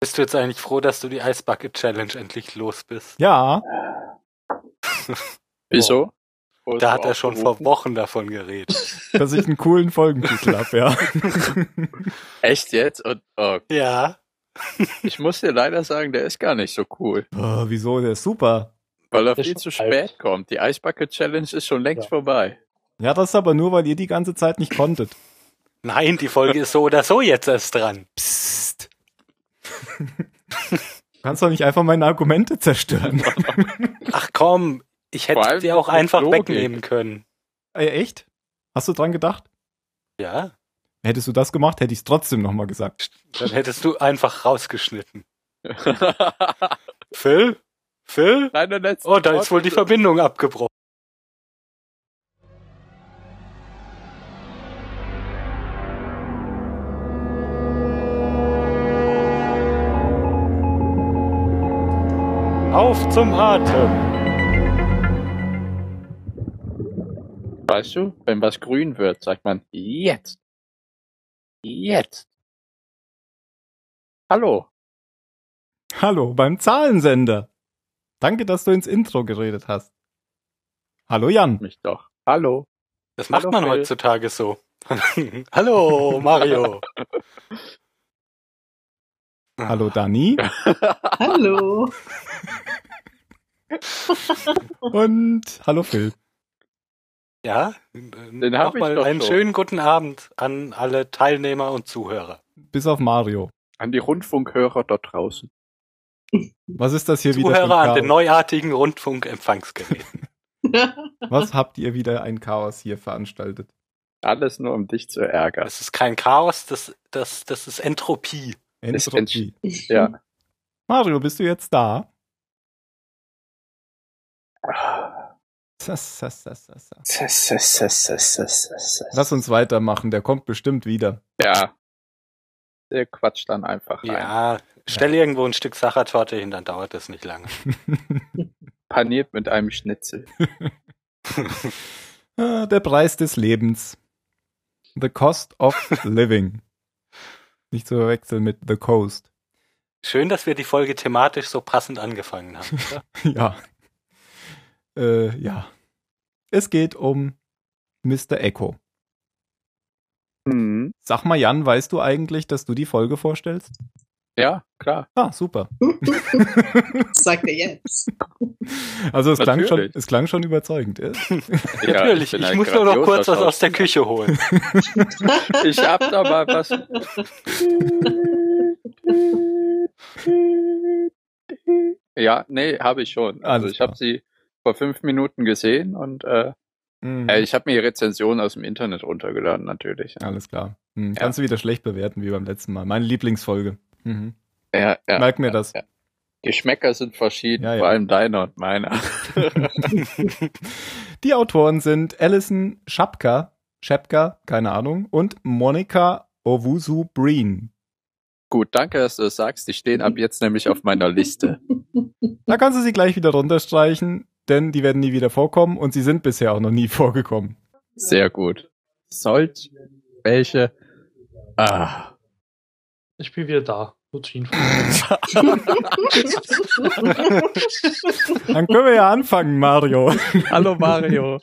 Bist du jetzt eigentlich froh, dass du die Ice Bucket Challenge endlich los bist? Ja. Wieso? Da hat er schon vor Wochen davon geredet. Dass ich einen coolen Folgentitel habe, ja. Echt jetzt? Und, oh, Ja. ich muss dir leider sagen, der ist gar nicht so cool. Oh, wieso? Der ist super. Weil er viel zu alt. spät kommt. Die Ice Bucket Challenge ist schon längst Ja. vorbei. Ja, das ist aber nur, weil ihr die ganze Zeit nicht konntet. Nein, die Folge ist so oder so jetzt erst dran. Psst. Du kannst doch nicht einfach meine Argumente zerstören. Ach komm, ich hätte die auch einfach Logik. wegnehmen können. Äh, echt? Hast du dran gedacht? Ja, Hättest du das gemacht, hätte ich es trotzdem nochmal gesagt. dann hättest du einfach rausgeschnitten. Phil? Phil? Letzten Oh, da ist wohl die Verbindung abgebrochen. Auf zum Atem. Weißt du, wenn was grün wird, sagt man jetzt. Jetzt. Hallo. Hallo, beim Zahlensender. Danke, dass du ins Intro geredet hast. Hallo Jan. Mich doch. Hallo. Das macht Hallo, man Phil. heutzutage so. Hallo, Mario. Hallo Dani. Hallo. Und hallo Phil. Ja, ich nochmal doch einen schon. schönen guten Abend an alle Teilnehmer und Zuhörer. Bis auf Mario. An die Rundfunkhörer dort draußen. Was ist das hier wieder für Zuhörer an den neuartigen Rundfunkempfangsgeräten. Was habt ihr wieder ein Chaos hier veranstaltet? Alles nur, um dich zu ärgern. Das ist kein Chaos, das, das, das ist Entropie. Ist Entropie. Ja. Mario, bist du jetzt da? Lass uns weitermachen, der kommt bestimmt wieder. Ja. Der quatscht dann einfach rein. Ja, stell irgendwo ein Stück Sachertorte hin, dann dauert das nicht lange. Paniert mit einem Schnitzel. Ah, der Preis des Lebens. The cost of living. Nicht zu verwechseln mit The Coast. Schön, dass wir die Folge thematisch so passend angefangen haben. oder? Ja. Äh, ja. Es geht um Mr. Echo. Mhm. Sag mal, Jan, weißt du eigentlich, dass du die Folge vorstellst? Ja, klar. Ah, super. Sagt er jetzt. Also es klang, schon, es klang schon überzeugend. Ja? Natürlich, ich ein muss nur noch kurz was aus der Küche holen. Ich hab da mal was. Ja, nee, habe ich schon. Also Alles ich habe sie vor fünf Minuten gesehen und äh, Mhm. äh, ich habe mir die Rezension aus dem Internet runtergeladen, natürlich. Alles klar. Hm, Ja. Kannst du wieder schlecht bewerten, wie beim letzten Mal. Meine Lieblingsfolge. Mhm. Ja, ja, Merk mir ja, das. Ja. Geschmäcker sind verschieden, Ja, ja. vor allem deiner und meiner. Die Autoren sind Alison Schapka, Schepka, keine Ahnung, und Monica Owusu Breen. Gut, danke, dass du das sagst. Die stehen ab jetzt nämlich auf meiner Liste. Da kannst du sie gleich wieder runterstreichen, denn die werden nie wieder vorkommen und sie sind bisher auch noch nie vorgekommen. Sehr gut. Solch welche. Ah. Ich bin wieder da. Dann können wir ja anfangen, Mario. Hallo Mario.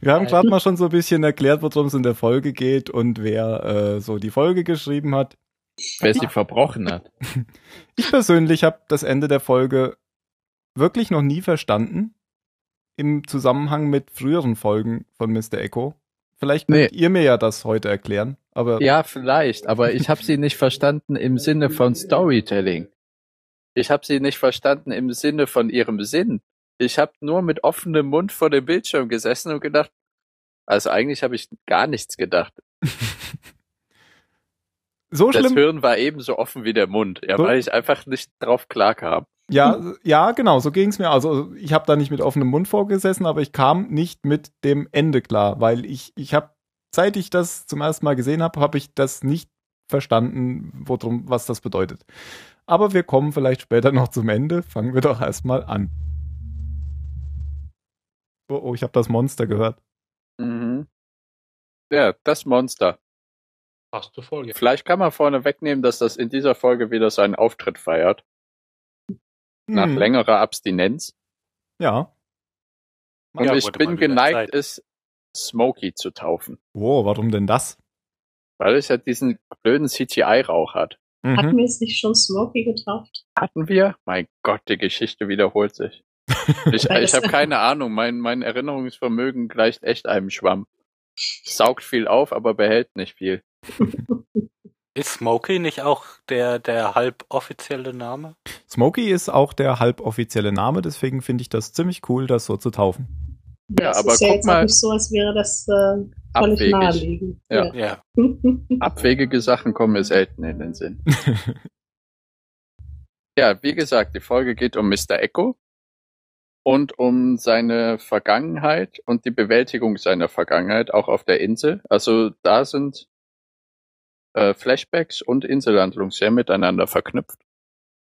Wir haben gerade mal schon so ein bisschen erklärt, worum es in der Folge geht und wer äh, so die Folge geschrieben hat. Wer sie verbrochen hat. Ich persönlich habe das Ende der Folge wirklich noch nie verstanden im Zusammenhang mit früheren Folgen von Mr. Echo. Vielleicht könnt Nee. ihr mir ja das heute erklären, aber Ja, vielleicht, aber ich habe sie nicht verstanden im Sinne von Storytelling. Ich habe sie nicht verstanden im Sinne von ihrem Sinn. Ich habe nur mit offenem Mund vor dem Bildschirm gesessen und gedacht, also eigentlich habe ich gar nichts gedacht. so Das schlimm. Hirn war ebenso offen wie der Mund, ja, So- weil ich einfach nicht drauf klarkam. Ja, ja, genau, so ging es mir. Also ich habe da nicht mit offenem Mund vorgesessen, aber ich kam nicht mit dem Ende klar, weil ich, ich habe, seit ich das zum ersten Mal gesehen habe, habe ich das nicht verstanden, worum, was das bedeutet. Aber wir kommen vielleicht später noch zum Ende. Fangen wir doch erstmal an. Oh, oh, ich habe das Monster gehört. Mhm. Ja, das Monster. Zur Folge. Vielleicht kann man vorne wegnehmen, dass das in dieser Folge wieder seinen Auftritt feiert. Nach Hm, längerer Abstinenz. Ja. Und Ja, ich bin geneigt, Zeit. es Smokey zu taufen. Wow, warum denn das? Weil es ja diesen blöden CGI-Rauch hat. Hatten Mhm. wir es nicht schon Smokey getauft? Hatten wir? Mein Gott, die Geschichte wiederholt sich. Ich, ich habe keine Ahnung. Mein, mein Erinnerungsvermögen gleicht echt einem Schwamm. Saugt viel auf, aber behält nicht viel. Ist Smokey nicht auch der, der halb offizielle Name? Smokey ist auch der halboffizielle Name, deswegen finde ich das ziemlich cool, das so zu taufen. Ja, es aber ist ja guck jetzt mal- auch nicht so, als wäre das äh, völlig Abwegig. naheliegend. Ja. Ja. Abwegige Sachen kommen mir selten in den Sinn. Ja, wie gesagt, die Folge geht um Mr. Echo und um seine Vergangenheit und die Bewältigung seiner Vergangenheit auch auf der Insel. Also da sind äh, Flashbacks und Inselhandlung sehr miteinander verknüpft.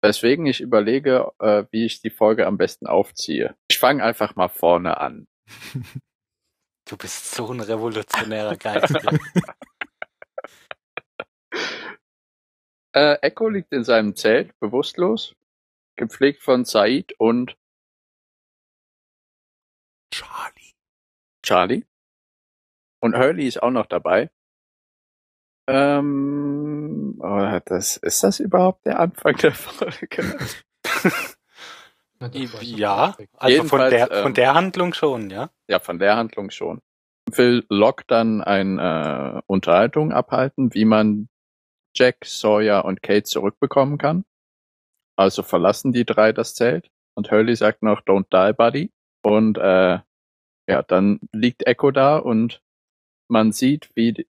Weswegen ich überlege, äh, wie ich die Folge am besten aufziehe. Ich fange einfach mal vorne an. Du bist so ein revolutionärer Geist. Äh, Echo liegt in seinem Zelt, bewusstlos, gepflegt von Said und Charlie. Charlie. Und Hurley ist auch noch dabei. Ähm, oh, das, ist das überhaupt der Anfang der Folge? Ja, also von Jedenfalls, der, ähm, von der Handlung schon, ja. ja, von der Handlung schon. Will Locke dann eine äh, Unterhaltung abhalten, wie man Jack, Sawyer und Kate zurückbekommen kann. Also verlassen die drei das Zelt und Hurley sagt noch Don't die, buddy. Und äh, ja, dann liegt Echo da und man sieht, wie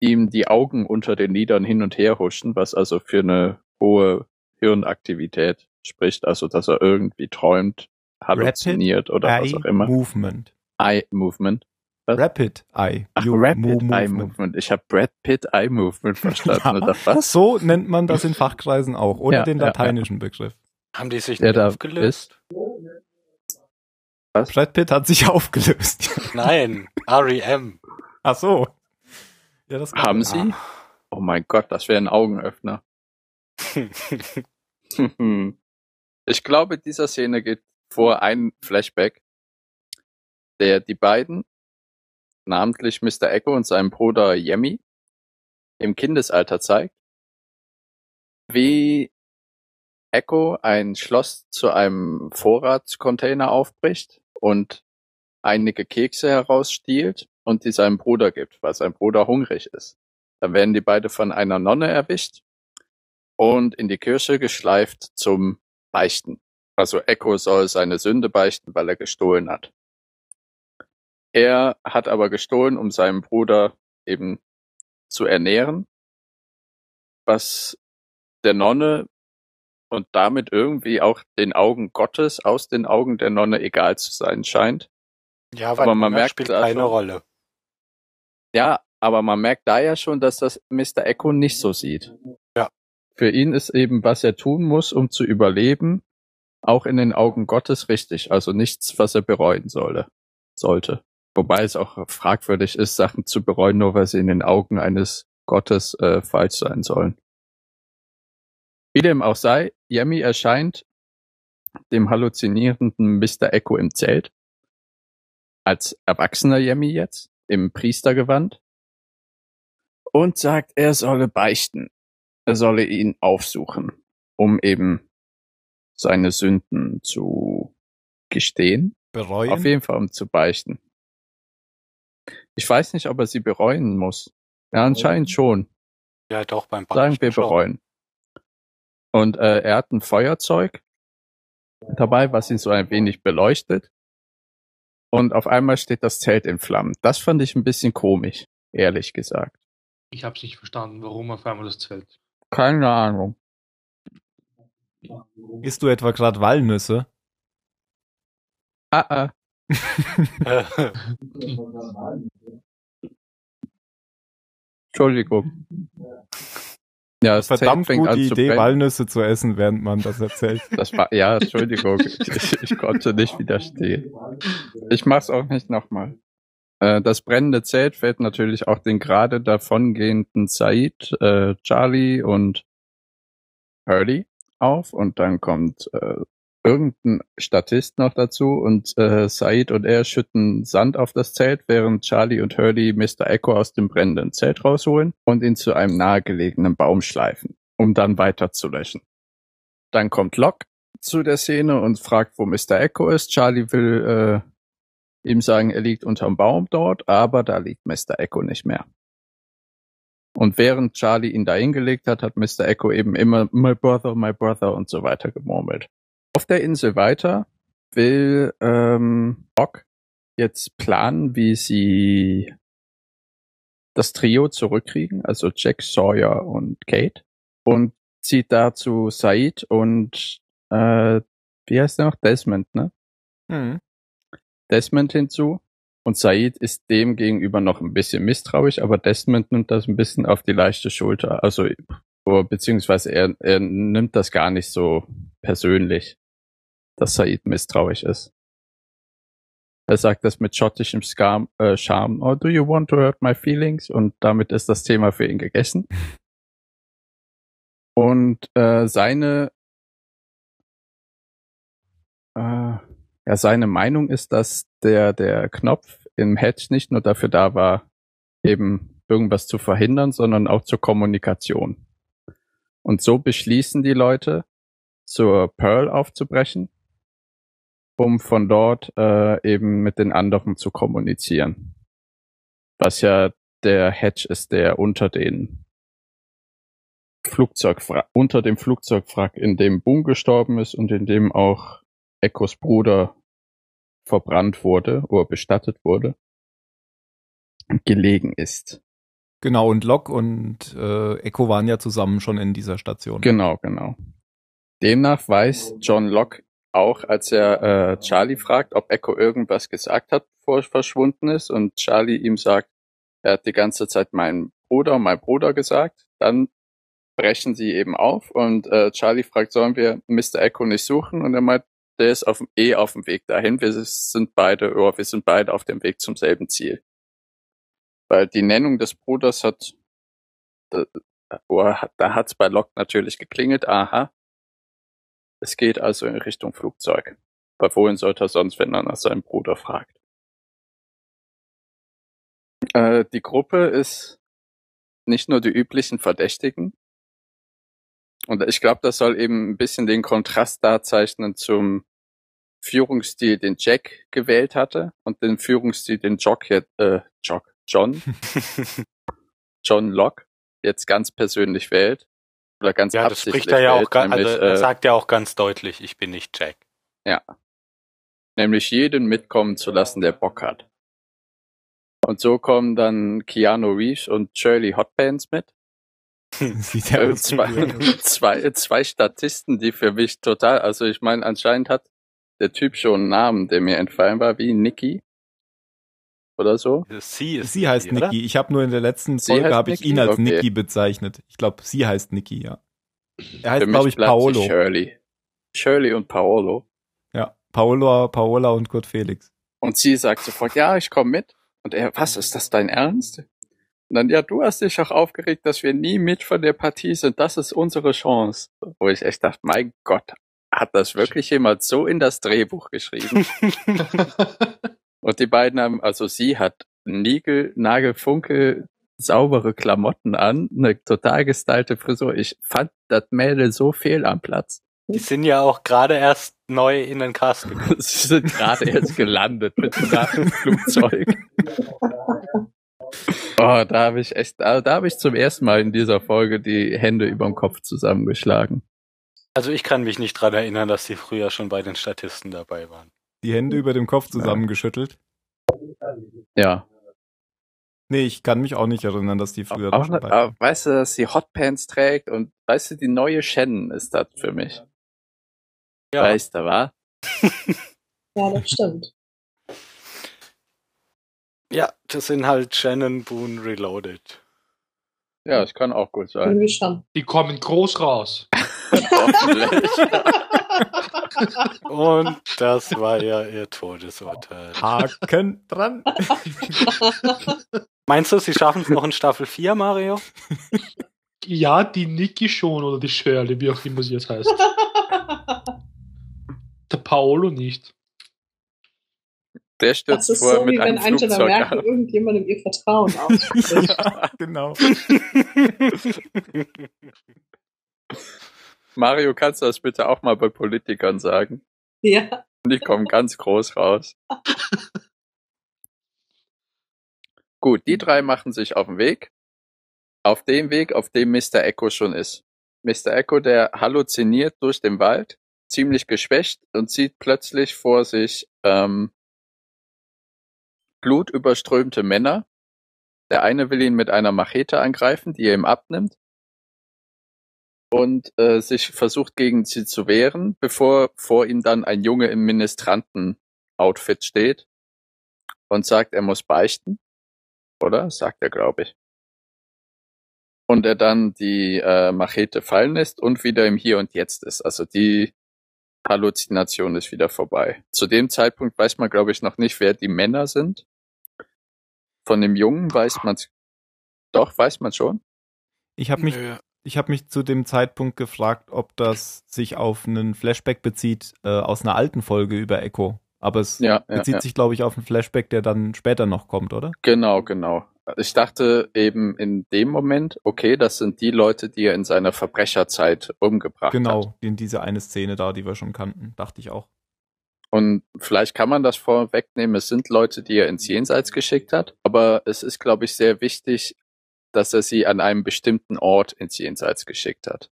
ihm die Augen unter den Lidern hin und her huschen, was also für eine hohe Hirnaktivität spricht, also dass er irgendwie träumt, halluziniert oder was auch immer. Movement. Eye Movement. Was? Rapid Eye. Ach, You- Rapid Mo- Eye Movement. Ich habe Brad Pitt Eye Movement verstanden. Ja. Oder was? So nennt man das in Fachkreisen auch, ohne Ja, den ja, lateinischen Begriff. Haben die sich Der aufgelöst? Brad Pitt hat sich aufgelöst. Nein, REM. Ach so. Ja, das kann Haben. Sie? Oh mein Gott, das wäre ein Augenöffner. ich glaube, dieser Szene geht vor ein Flashback, der die beiden, namentlich Mr. Echo und seinem Bruder Yemi, im Kindesalter zeigt, wie Echo ein Schloss zu einem Vorratscontainer aufbricht und einige Kekse herausstiehlt und die seinem Bruder gibt, weil sein Bruder hungrig ist. Dann werden die beide von einer Nonne erwischt und in die Kirche geschleift zum Beichten. Also Echo soll seine Sünde beichten, weil er gestohlen hat. Er hat aber gestohlen, um seinen Bruder eben zu ernähren, was der Nonne und damit irgendwie auch den Augen Gottes aus den Augen der Nonne egal zu sein scheint. Ja, Aber man merkt spielt da keine Rolle. Ja, aber man merkt da ja schon, dass das Mr. Echo nicht so sieht. Ja. Für ihn ist eben, was er tun muss, um zu überleben, auch in den Augen Gottes richtig. Also nichts, was er bereuen solle, sollte. Wobei es auch fragwürdig ist, Sachen zu bereuen, nur weil sie in den Augen eines Gottes äh, falsch sein sollen. Wie dem auch sei, Yemi erscheint dem halluzinierenden Mr. Echo im Zelt. Als erwachsener Yemi jetzt, im Priestergewand. Und sagt, er solle beichten. Er solle ihn aufsuchen, um eben seine Sünden zu gestehen. Bereuen. Auf jeden Fall, um zu beichten. Ich weiß nicht, ob er sie bereuen muss. Ja, anscheinend schon. Ja, doch, beim Sagen Beichten wir schon. bereuen. Und äh, er hat ein Feuerzeug dabei, was ihn so ein wenig beleuchtet. Und auf einmal steht das Zelt in Flammen. Das fand ich ein bisschen komisch, ehrlich gesagt. Ich habe nicht verstanden, warum auf einmal das Zelt. Keine Ahnung. Isst du etwa gerade Walnüsse? Ah, ah. Entschuldigung. Ja, das Verdammt gute Idee, brennen. Walnüsse zu essen, während man das erzählt. Das war, ja, Entschuldigung. Ich, ich konnte nicht widerstehen. Ich mach's auch nicht nochmal. Äh, das brennende Zelt fällt natürlich auch den gerade davongehenden Said, äh, Charlie und Hurley auf und dann kommt äh, irgendein Statist noch dazu und äh, Said und er schütten Sand auf das Zelt, während Charlie und Hurley Mr. Echo aus dem brennenden Zelt rausholen und ihn zu einem nahegelegenen Baum schleifen, um dann weiter zu löschen. Dann kommt Locke zu der Szene und fragt, wo Mr. Echo ist. Charlie will äh, ihm sagen, er liegt unterm Baum dort, aber da liegt Mr. Echo nicht mehr. Und während Charlie ihn da hingelegt hat, hat Mr. Echo eben immer My brother, my brother und so weiter gemurmelt. Auf der Insel weiter will ähm, Bock jetzt planen, wie sie das Trio zurückkriegen, also Jack, Sawyer und Kate. Und zieht dazu Said und äh, wie heißt der noch? Desmond, ne? Mhm. Desmond hinzu. Und Said ist dem gegenüber noch ein bisschen misstrauisch, aber Desmond nimmt das ein bisschen auf die leichte Schulter. Also, beziehungsweise er, er nimmt das gar nicht so persönlich, dass Said misstrauisch ist. Er sagt das mit schottischem Skam, äh, Charme, oh, do you want to hurt my feelings? Und damit ist das Thema für ihn gegessen. Und äh, seine äh, ja, seine Meinung ist, dass der, der Knopf im Hedge nicht nur dafür da war, eben irgendwas zu verhindern, sondern auch zur Kommunikation. Und so beschließen die Leute, zur Pearl aufzubrechen, um von dort äh, eben mit den anderen zu kommunizieren. Was ja der Hedge ist, der unter den Flugzeugwrack, unter dem Flugzeugwrack, in dem Boom gestorben ist und in dem auch Echos Bruder verbrannt wurde oder bestattet wurde, gelegen ist. Genau, und Locke und äh, Echo waren ja zusammen schon in dieser Station. Genau, genau. Demnach weiß John Locke auch, als er äh, Charlie fragt, ob Echo irgendwas gesagt hat, bevor er verschwunden ist, und Charlie ihm sagt, er hat die ganze Zeit mein Bruder, mein Bruder gesagt, dann brechen sie eben auf und äh, Charlie fragt, sollen wir Mr. Echo nicht suchen? Und er meint, der ist auf, eh auf dem Weg dahin. Wir sind beide, oh, wir sind beide auf dem Weg zum selben Ziel. Weil die Nennung des Bruders hat, da, oh, da hat's bei Locke natürlich geklingelt. Aha. Es geht also in Richtung Flugzeug. Bei wohin sollte er sonst, wenn er nach seinem Bruder fragt? Äh, die Gruppe ist nicht nur die üblichen Verdächtigen. Und ich glaube, das soll eben ein bisschen den Kontrast darzeichnen zum Führungsstil, den Jack gewählt hatte und den Führungsstil, den Jock jetzt, äh, Jock, John, John Locke jetzt ganz persönlich wählt. Oder ganz ja, das spricht er ja auch, nämlich, also er äh, sagt ja auch ganz deutlich, ich bin nicht Jack. Ja. Nämlich jeden mitkommen zu lassen, der Bock hat. Und so kommen dann Keanu Reeves und Shirley Hotpants mit. Sieht ja äh, zwei, zwei, zwei Statisten, die für mich total, also ich meine, anscheinend hat der Typ schon einen Namen, der mir entfallen war, wie Nicky. Oder so? Sie, ist sie heißt Nicky. Nicky. Ich habe nur in der letzten Folge habe ich ihn als okay. Nicky bezeichnet. Ich glaube, sie heißt Nicky, ja. Er heißt, glaube ich, Paolo. Shirley. Shirley und Paolo. Ja, Paolo, Paola und Kurt Felix. Und sie sagt sofort, ja, ich komme mit. Und er, was, ist das dein Ernst? Und dann, ja, du hast dich auch aufgeregt, dass wir nie mit von der Partie sind. Das ist unsere Chance. Wo ich echt dachte, mein Gott, hat das wirklich jemand so in das Drehbuch geschrieben? Und die beiden haben, also sie hat Nigel, Nagelfunkel, saubere Klamotten an, eine total gestylte Frisur. Ich fand das Mädel so fehl am Platz. Die sind ja auch gerade erst neu in den Cast gekommen. Sie sind gerade erst gelandet mit dem Flugzeug. Oh, da habe ich echt, da, da habe ich zum ersten Mal in dieser Folge die Hände überm Kopf zusammengeschlagen. Also ich kann mich nicht dran erinnern, dass sie früher schon bei den Statisten dabei waren. Die Hände über dem Kopf zusammengeschüttelt? Ja. Nee, ich kann mich auch nicht erinnern, dass die früher auch, dabei waren. Weißt du, dass sie Hotpants trägt und weißt du, die neue Shannon ist das für mich. Ja. Weißt du, wa? ja, das stimmt. Ja, das sind halt Shannon Boone Reloaded. Ja, das kann auch gut sein. Die kommen groß raus. Und das war ja ihr Todesurteil. Haken dran. Meinst du, sie schaffen es noch in Staffel 4, Mario? Ja, die Niki schon oder die Shirley, wie auch immer sie jetzt heißt. Der Paolo nicht. Der Das stürzt ist vorher so, mit wie wenn einem Angela Flugzeug Merkel ab. irgendjemandem ihr Vertrauen ausspricht. ja, genau. Mario, kannst du das bitte auch mal bei Politikern sagen? ja. Die kommen ganz groß raus. Gut, die drei machen sich auf den Weg. Auf dem Weg, auf dem Mr. Echo schon ist. Mr. Echo, der halluziniert durch den Wald, ziemlich geschwächt und sieht plötzlich vor sich ähm, blutüberströmte Männer. Der eine will ihn mit einer Machete angreifen, die er ihm abnimmt und äh, sich versucht gegen sie zu wehren, bevor vor ihm dann ein Junge im Ministranten-Outfit steht und sagt, er muss beichten. Oder? Sagt er, glaube ich. Und er dann die äh, Machete fallen lässt und wieder im Hier und Jetzt ist. Also die Halluzination ist wieder vorbei. Zu dem Zeitpunkt weiß man, glaube ich, noch nicht, wer die Männer sind. Von dem Jungen weiß man Doch, weiß man schon. Ich habe mich, Nö. Ich habe mich zu dem Zeitpunkt gefragt, ob das sich auf einen Flashback bezieht äh, aus einer alten Folge über Echo. Aber es Ja, ja, bezieht ja. sich, glaube ich, auf einen Flashback, der dann später noch kommt, oder? Genau, genau. Ich dachte eben in dem Moment, okay, das sind die Leute, die er in seiner Verbrecherzeit umgebracht hat. Genau, in diese eine Szene da, die wir schon kannten, dachte ich auch. Und vielleicht kann man das vorwegnehmen, es sind Leute, die er ins Jenseits geschickt hat, aber es ist, glaube ich, sehr wichtig, dass er sie an einem bestimmten Ort ins Jenseits geschickt hat.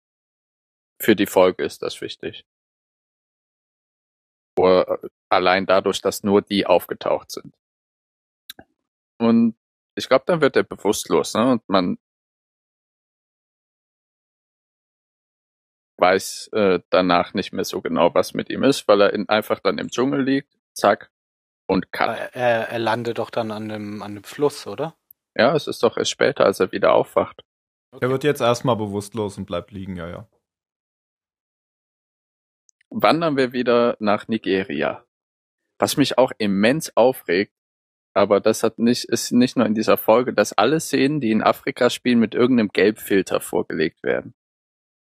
Für die Folge ist das wichtig. Oder allein dadurch, dass nur die aufgetaucht sind. Und ich glaube, dann wird er bewusstlos, ne? Und man weiß äh, danach nicht mehr so genau, was mit ihm ist, weil er in, einfach dann im Dschungel liegt, zack, und cut. er, er, er landet doch dann an dem, an dem Fluss, oder? Ja, es ist doch erst später, als er wieder aufwacht. Er wird jetzt erstmal bewusstlos und bleibt liegen, ja, ja. Wandern wir wieder nach Nigeria. Was mich auch immens aufregt, aber das hat nicht, ist nicht nur in dieser Folge, dass alle Szenen, die in Afrika spielen, mit irgendeinem Gelbfilter vorgelegt werden.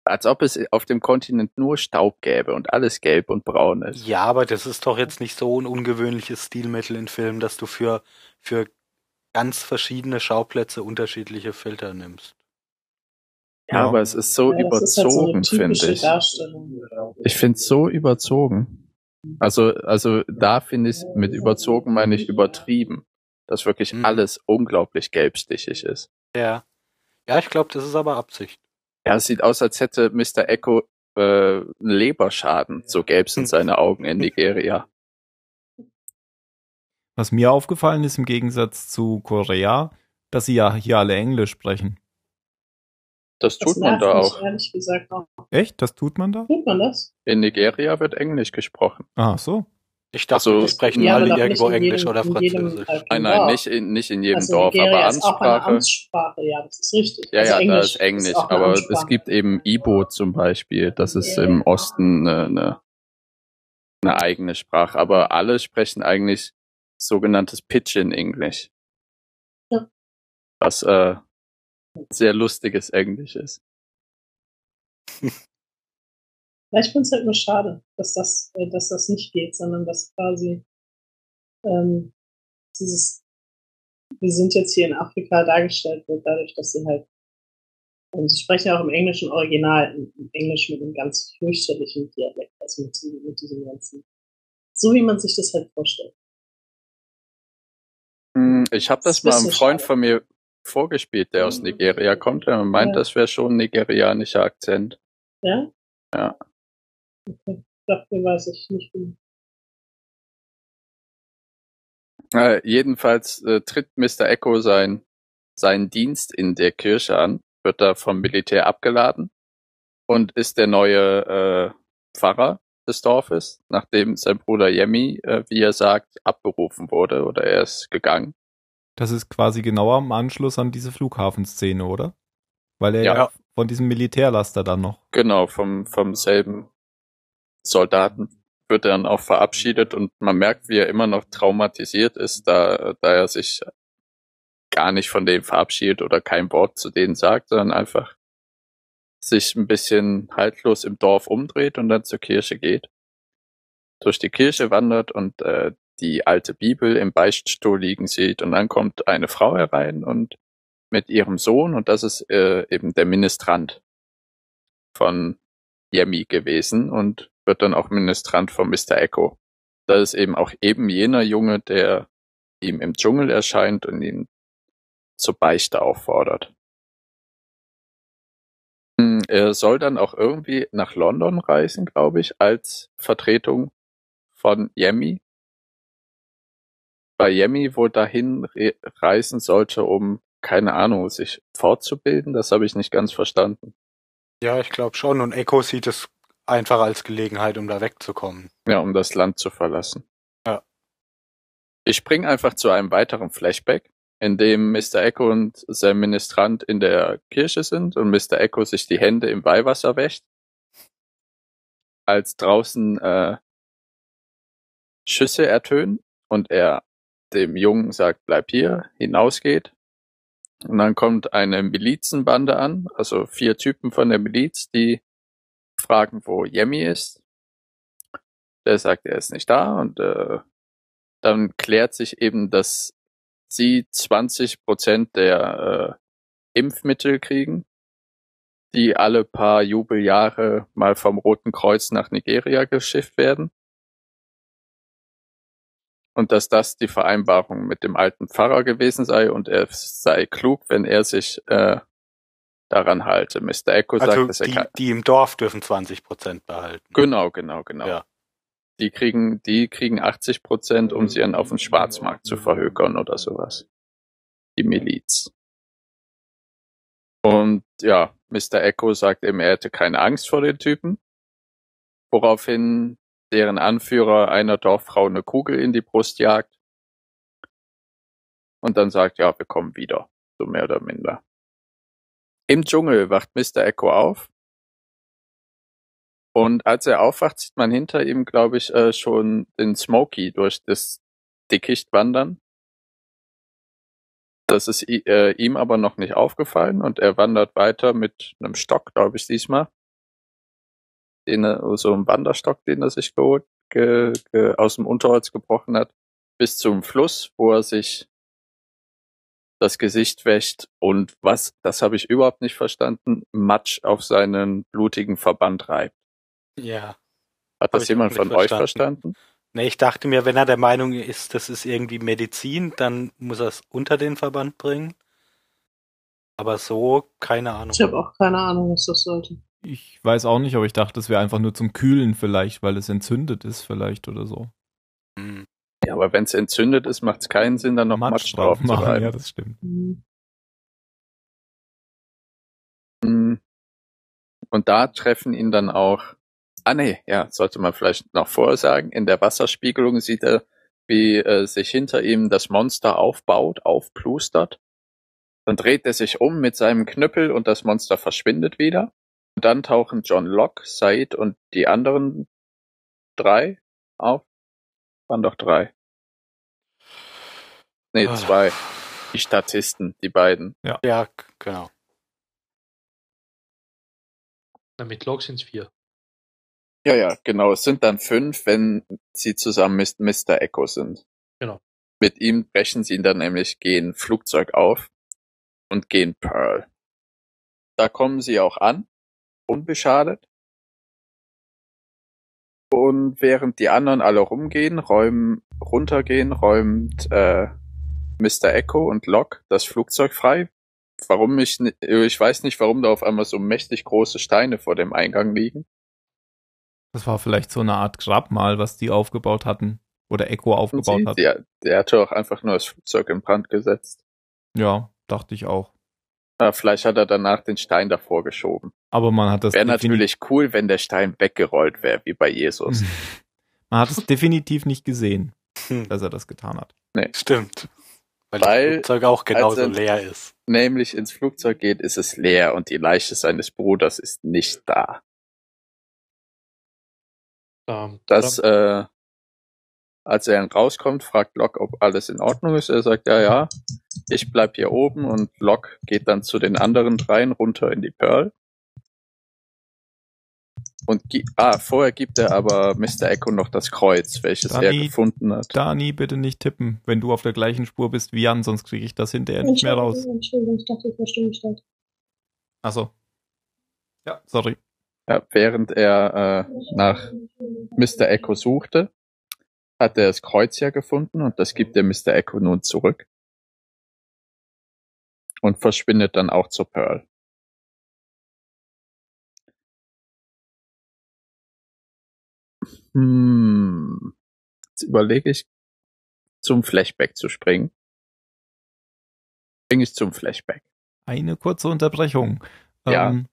Als ob es auf dem Kontinent nur Staub gäbe und alles gelb und braun ist. Ja, aber das ist doch jetzt nicht so ein ungewöhnliches Stilmittel in Filmen, dass du für, für ganz verschiedene Schauplätze unterschiedliche Filter nimmst. Ja, Ja. aber es ist so Ja, ist halt so überzogen, finde ich. Ich finde es so überzogen. Also, also da finde ich mit überzogen meine ich übertrieben. Dass wirklich Mhm. alles unglaublich gelbstichig ist. Ja. Ja, ich glaube, das ist aber Absicht. Ja, es sieht aus, als hätte Mr. Echo äh, einen Leberschaden. So gelb sind seine Augen in Nigeria. Was mir aufgefallen ist im Gegensatz zu Korea, dass sie ja hier alle Englisch sprechen. Das Das tut man nervt da auch. ehrlich gesagt auch. Echt? Das tut man da? Tut man das? In Nigeria wird Englisch gesprochen. Ah, so. Ich dachte, Also- die sprechen alle irgendwo Englisch jedem- oder Französisch. Nein, nein, nicht in, nicht in jedem also Dorf, Nigeria aber ist auch eine Ansprache. Amtssprache, ja, das ist richtig. Ja, also ja, Englisch da ist Englisch, eine aber es Amtssprache. gibt eben Ibo zum Beispiel. Das ist Ja, im. Osten eine, eine, eine eigene Sprache. Aber alle sprechen eigentlich sogenanntes Pidgin English. Ja. Was äh, sehr lustiges Englisch ist. Ja, ich finde es halt nur schade, dass das, äh, dass das nicht geht, sondern dass quasi ähm, dieses, wir sind jetzt hier in Afrika dargestellt wird, dadurch, dass sie halt, ähm, sie sprechen ja auch im englischen Original, im, im Englisch mit einem ganz fürchterlichen Dialekt, also mit, mit diesem ganzen, so wie man sich das halt vorstellt. Ich habe das Das mal ein einem Freund schade. von mir vorgespielt, der aus Nigeria kommt. Er meint, Ja. das wäre schon ein nigerianischer Akzent. Ja? Ja. Okay. Dafür weiß ich nicht. Äh, jedenfalls äh, tritt Mr. Echo sein, seinen Dienst in der Kirche an, wird da vom Militär abgeladen und ist der neue äh, Pfarrer des Dorfes, nachdem sein Bruder Yemi, äh, wie er sagt, abberufen wurde oder er ist gegangen. Das ist quasi genau am Anschluss an diese Flughafenszene, oder? Weil er Ja. ja. von diesem Militärlaster dann noch. Genau, vom, vom selben Soldaten wird dann auch verabschiedet und man merkt, wie er immer noch traumatisiert ist, da, da er sich gar nicht von denen verabschiedet oder kein Wort zu denen sagt, sondern einfach sich ein bisschen haltlos im Dorf umdreht und dann zur Kirche geht. Durch die Kirche wandert und äh, die alte Bibel im Beichtstuhl liegen sieht und dann kommt eine Frau herein und mit ihrem Sohn und das ist äh, eben der Ministrant von Yemi gewesen und wird dann auch Ministrant von Mr. Echo. Das ist eben auch eben jener Junge, der ihm im Dschungel erscheint und ihn zur Beichte auffordert. Hm, Er soll dann auch irgendwie nach London reisen, glaube ich, als Vertretung von Yemi. Yemi wohl dahin re reisen sollte, um, keine Ahnung, sich fortzubilden. Das habe ich nicht ganz verstanden. Ja, ich glaube schon. Und Echo sieht es einfach als Gelegenheit, um da wegzukommen. Ja, um das Land zu verlassen. Ja. Ich spring einfach zu einem weiteren Flashback, in dem Mr. Echo und sein Ministrant in der Kirche sind und Mr. Echo sich die Hände im Weihwasser wäscht. Als draußen äh, Schüsse ertönen und er dem Jungen sagt, bleib hier, hinausgeht. Und dann kommt eine Milizenbande an, also vier Typen von der Miliz, die fragen, wo Yemi ist. Der sagt, er ist nicht da und äh, dann klärt sich eben, dass sie 20 Prozent der äh, Impfmittel kriegen, die alle paar Jubeljahre mal vom Roten Kreuz nach Nigeria geschifft werden. Und dass das die Vereinbarung mit dem alten Pfarrer gewesen sei und er sei klug, wenn er sich äh, daran halte. Mr. Echo sagt, Also dass er die, kann. die im Dorf dürfen 20 Prozent behalten. Genau, genau, genau. Ja. Die kriegen, die kriegen 80 Prozent, um sie dann auf dem Schwarzmarkt zu verhökern oder sowas. Die Miliz. Und ja, Mr. Echo sagt eben, er hätte keine Angst vor den Typen. Woraufhin deren Anführer einer Dorffrau eine Kugel in die Brust jagt. Und dann sagt, ja, wir kommen wieder. So mehr oder minder. Im Dschungel wacht Mr. Echo auf. Und als er aufwacht, sieht man hinter ihm, glaube ich, äh, schon den Smokey durch das Dickicht wandern. Das ist äh, ihm aber noch nicht aufgefallen und er wandert weiter mit einem Stock, glaube ich, diesmal. Den er, so einem Wanderstock, den er sich geholt, ge, ge, aus dem Unterholz gebrochen hat, bis zum Fluss, wo er sich das Gesicht wäscht und was, das habe ich überhaupt nicht verstanden, Matsch auf seinen blutigen Verband reibt. Ja. Hat das jemand von nicht euch verstanden. verstanden? Ne, ich dachte mir, wenn er der Meinung ist, das ist irgendwie Medizin, dann muss er es unter den Verband bringen. Aber so, keine Ahnung. Ich habe auch keine Ahnung, was das sollte. Ich weiß auch nicht, aber ich dachte, es wäre einfach nur zum Kühlen vielleicht, weil es entzündet ist vielleicht oder so. Hm. Ja, aber wenn es entzündet ist, macht es keinen Sinn, dann noch Matsch, drauf zu reiben. ja, das stimmt. Hm. Und da treffen ihn dann auch, ah nee, ja, sollte man vielleicht noch vorher sagen, in der Wasserspiegelung sieht er, wie äh, sich hinter ihm das Monster aufbaut, aufplustert. Dann dreht er sich um mit seinem Knüppel und das Monster verschwindet wieder. Und dann tauchen John Locke, Said und die anderen drei auf. Waren doch drei. Nee, Ah. zwei. Die Statisten, die beiden. Ja, g- genau. Na, mit Log sind es vier. Ja, ja, genau. Es sind dann fünf, wenn sie zusammen mit Mr. Echo sind. Genau. Mit ihm brechen sie dann nämlich, gehen Flugzeug auf und gehen Pearl. Da kommen sie auch an, unbeschadet. Und während die anderen alle rumgehen, räumen, runtergehen, räumt äh, Mr. Echo und Locke das Flugzeug frei. Warum ich, ich weiß nicht, warum da auf einmal so mächtig große Steine vor dem Eingang liegen. Das war vielleicht so eine Art Grabmal, was die aufgebaut hatten. Oder Echo aufgebaut sie, hat. der, der hatte auch einfach nur das Flugzeug in Brand gesetzt. Ja, dachte ich auch. Ja, vielleicht hat er danach den Stein davor geschoben. Aber man hat das Wäre natürlich cool, wenn der Stein weggerollt wäre, wie bei Jesus. man hat es definitiv nicht gesehen, Hm. dass er das getan hat. Stimmt. Weil, Weil- das Flugzeug auch genauso er- leer ist. Nämlich ins Flugzeug geht, ist es leer und die Leiche seines Bruders ist nicht da. Ähm, dass äh, als er dann rauskommt, fragt Locke, ob alles in Ordnung ist. Er sagt, ja, ja, ich bleib hier oben und Locke geht dann zu den anderen dreien runter in die Pearl. Und ah, vorher gibt er aber Mr. Echo noch das Kreuz, welches er Dani, gefunden hat. Dani, bitte nicht tippen, wenn du auf der gleichen Spur bist wie Jan, sonst kriege ich das hinterher nicht mehr raus. Entschuldigung, ich dachte, ich war Stimmgestellt. Achso. Ja, sorry. Ja, während er äh, nach Mr. Echo suchte, hat er das Kreuz ja gefunden und das gibt er Mr. Echo nun zurück. Und verschwindet dann auch zur Pearl. Hm. Jetzt überlege ich, zum Flashback zu springen. Springe ich zum Flashback. Eine kurze Unterbrechung. Ja. Ähm,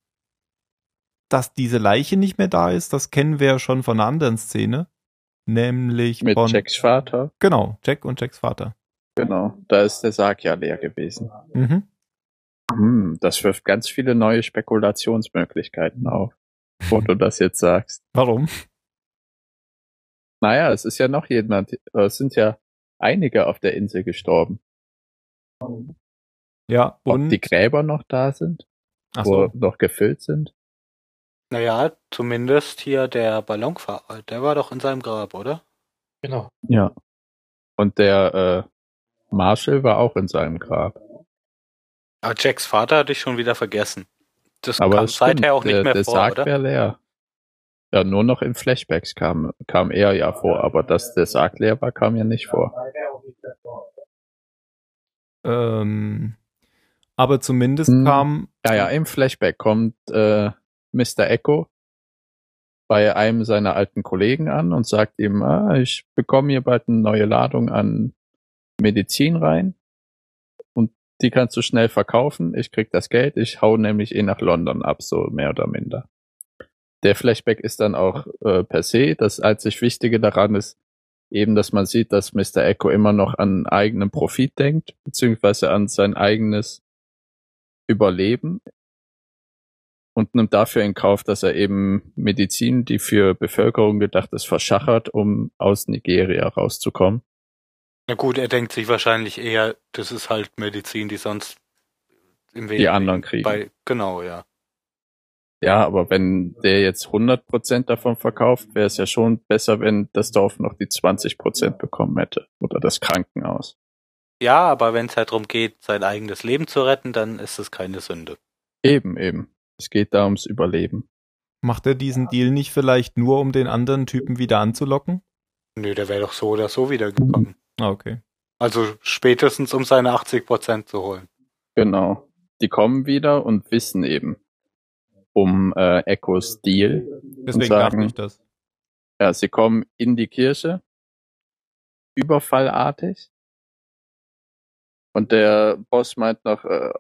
dass diese Leiche nicht mehr da ist, das kennen wir ja schon von einer anderen Szene. Nämlich Mit von. Jacks Vater. Genau, Jack und Jacks Vater. Genau. Da ist der Sarg ja leer gewesen. Mhm. Hm, das wirft ganz viele neue Spekulationsmöglichkeiten auf, wo du das jetzt sagst. Warum? Naja, es ist ja noch jemand, äh, es sind ja einige auf der Insel gestorben. Ja, Ob und. die Gräber noch da sind, Achso. wo noch gefüllt sind. Naja, zumindest hier der Ballonfahrer, der war doch in seinem Grab, oder? Genau. Ja. Und der äh, Marshall war auch in seinem Grab. Aber Jacks Vater hatte ich schon wieder vergessen. Das Aber kam stimmt, seither auch nicht der, mehr der vor, Sarg oder? wäre leer. Ja, nur noch in Flashbacks kam, kam er ja vor, aber dass der Sarg leer war, kam ja nicht vor. Ähm, aber zumindest Hm. kam. Ja, ja, im Flashback kommt äh, Mr. Echo bei einem seiner alten Kollegen an und sagt ihm, ah, ich bekomme hier bald eine neue Ladung an Medizin rein und die kannst du schnell verkaufen. Ich krieg das Geld, ich hau nämlich eh nach London ab, so mehr oder minder. Der Flashback ist dann auch äh, per se. Das einzig Wichtige daran ist eben, dass man sieht, dass Mr. Echo immer noch an eigenen Profit denkt, beziehungsweise an sein eigenes Überleben und nimmt dafür in Kauf, dass er eben Medizin, die für Bevölkerung gedacht ist, verschachert, um aus Nigeria rauszukommen. Na gut, er denkt sich wahrscheinlich eher, das ist halt Medizin, die sonst im Die anderen kriegen. Bei, genau, ja. Ja, aber wenn der jetzt 100% davon verkauft, wäre es ja schon besser, wenn das Dorf noch die 20% bekommen hätte. Oder das Krankenhaus. Ja, aber wenn es halt darum geht, sein eigenes Leben zu retten, dann ist es keine Sünde. Eben, eben. Es geht da ums Überleben. Macht er diesen Deal nicht vielleicht nur, um den anderen Typen wieder anzulocken? Nö, der wäre doch so oder so wiedergekommen. Ah, okay. Also spätestens, um seine 80% zu holen. Genau. Die kommen wieder und wissen eben um äh, Echos Deal. Deswegen sagen- dachte ich das. Ja, sie kommen in die Kirche, überfallartig. Und der Boss meint noch, äh,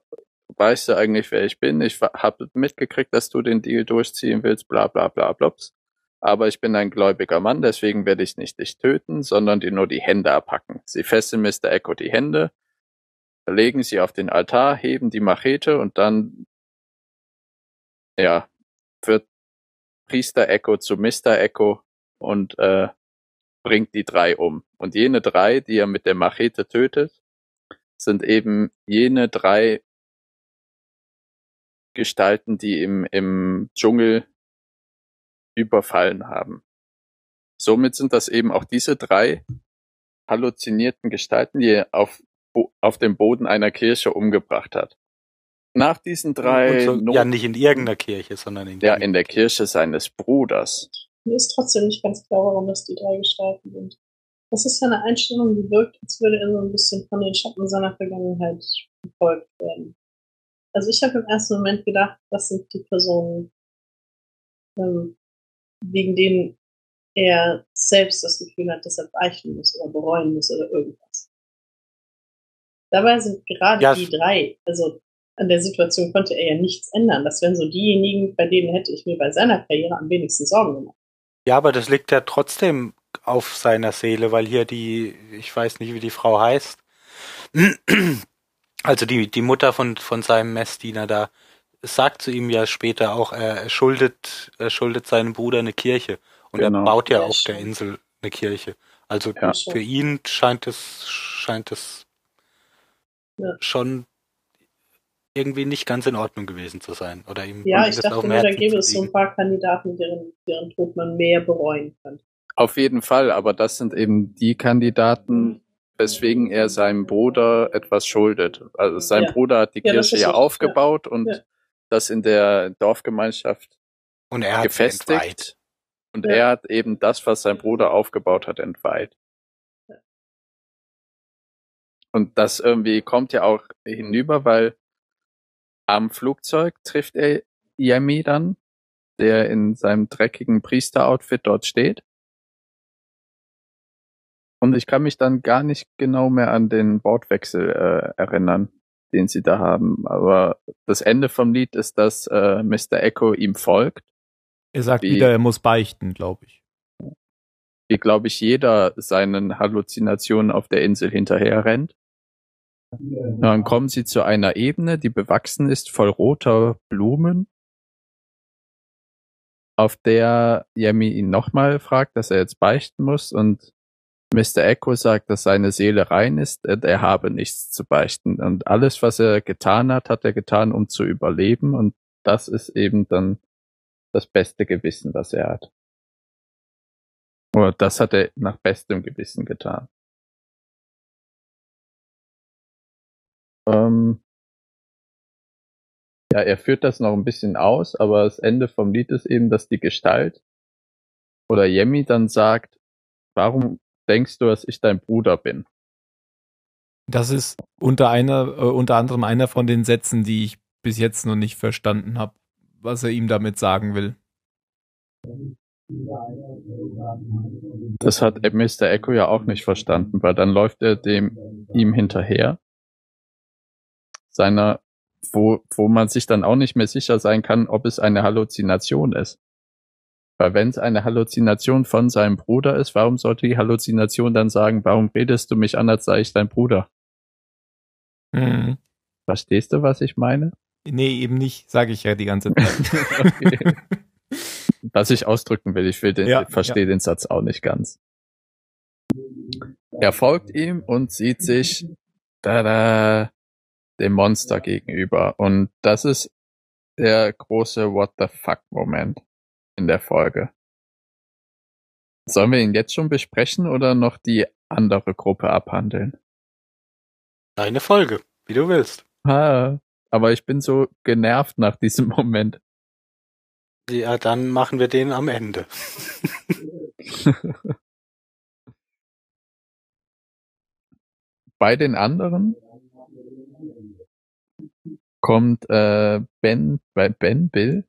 weißt du eigentlich, wer ich bin? Ich habe mitgekriegt, dass du den Deal durchziehen willst, bla bla bla blops. Aber ich bin ein gläubiger Mann, deswegen werde ich nicht dich töten, sondern dir nur die Hände abhacken. Sie fesseln Mr. Echo die Hände, legen sie auf den Altar, heben die Machete und dann, ja, wird Priester Echo zu Mr. Echo und äh, bringt die drei um. Und jene drei, die er mit der Machete tötet, sind eben jene drei Gestalten, die im, im Dschungel überfallen haben. Somit sind das eben auch diese drei halluzinierten Gestalten, die er auf, auf dem Boden einer Kirche umgebracht hat. Nach diesen drei, so, ja, nicht in irgendeiner Kirche, sondern in, ja, in der Kirche seines Bruders. Mir ist trotzdem nicht ganz klar, warum das die drei Gestalten sind. Das ist ja eine Einstellung, die wirkt, als würde er so ein bisschen von den Schatten seiner Vergangenheit verfolgt werden. Also ich habe im ersten Moment gedacht, das sind die Personen, ähm, wegen denen er selbst das Gefühl hat, dass er beichten muss oder bereuen muss oder irgendwas. Dabei sind gerade Ja, die drei, also an der Situation konnte er ja nichts ändern. Das wären so diejenigen, bei denen hätte ich mir bei seiner Karriere am wenigsten Sorgen gemacht. Ja, aber das liegt ja trotzdem auf seiner Seele, weil hier die, ich weiß nicht, wie die Frau heißt, also die, die Mutter von, von seinem Messdiener da, sagt zu ihm ja später auch, er, er schuldet, er schuldet seinem Bruder eine Kirche. Und Genau. er baut ja Ja, auf der Insel eine Kirche. Also Ja. für ihn scheint es, scheint es Ja. schon irgendwie nicht ganz in Ordnung gewesen zu sein. Oder ihm Ja, ich dachte mir, da gäbe es so ein paar Kandidaten, deren, deren Tod man mehr bereuen könnte. Auf jeden Fall, aber das sind eben die Kandidaten, weswegen er seinem Bruder etwas schuldet. Also sein Ja. Bruder hat die Ja, Kirche ja aufgebaut und Ja. das in der Dorfgemeinschaft Und er gefestigt. entweiht. Und Ja. er hat eben das, was sein Bruder aufgebaut hat, entweiht. Und das irgendwie kommt ja auch hinüber, weil am Flugzeug trifft er Yemi dann, der in seinem dreckigen Priesteroutfit dort steht. Und ich kann mich dann gar nicht genau mehr an den Wortwechsel äh, erinnern, den sie da haben. Aber das Ende vom Lied ist, dass äh, Mr. Echo ihm folgt Er sagt Wie- wieder, er muss beichten, glaube ich. wie, glaube ich, jeder seinen Halluzinationen auf der Insel hinterher rennt. Dann kommen sie zu einer Ebene, die bewachsen ist voll roter Blumen, auf der Yemi ihn nochmal fragt, dass er jetzt beichten muss und Mr. Echo sagt, dass seine Seele rein ist, und er habe nichts zu beichten. Und alles, was er getan hat, hat er getan, um zu überleben. Und das ist eben dann das beste Gewissen, was er hat. Oder das hat er nach bestem Gewissen getan. Ähm ja, er führt das noch ein bisschen aus, aber das Ende vom Lied ist eben, dass die Gestalt oder Yemi dann sagt, warum denkst du, dass ich dein Bruder bin? Das ist unter einer, äh, unter anderem einer von den Sätzen, die ich bis jetzt noch nicht verstanden habe, was er ihm damit sagen will. Das hat Mr. Echo ja auch nicht verstanden, weil dann läuft er dem ihm hinterher. Seiner, wo, wo man sich dann auch nicht mehr sicher sein kann, ob es eine Halluzination ist. Weil wenn es eine Halluzination von seinem Bruder ist, warum sollte die Halluzination dann sagen, warum redest du mich an, als sei ich dein Bruder? Mhm. Verstehst du, was ich meine? Nee, eben nicht, sage ich ja die ganze Zeit. Okay. Was ich ausdrücken will, ich will den, Ja, verstehe den Satz auch nicht ganz. Er folgt ihm und sieht sich tada, dem Monster gegenüber. Und das ist der große What the fuck Moment in der Folge. Sollen wir ihn jetzt schon besprechen oder noch die andere Gruppe abhandeln? Deine Folge, wie du willst. Ah, aber ich bin so genervt nach diesem Moment. Ja, dann machen wir den am Ende. Bei den anderen kommt äh, Ben, bei Ben, Bill,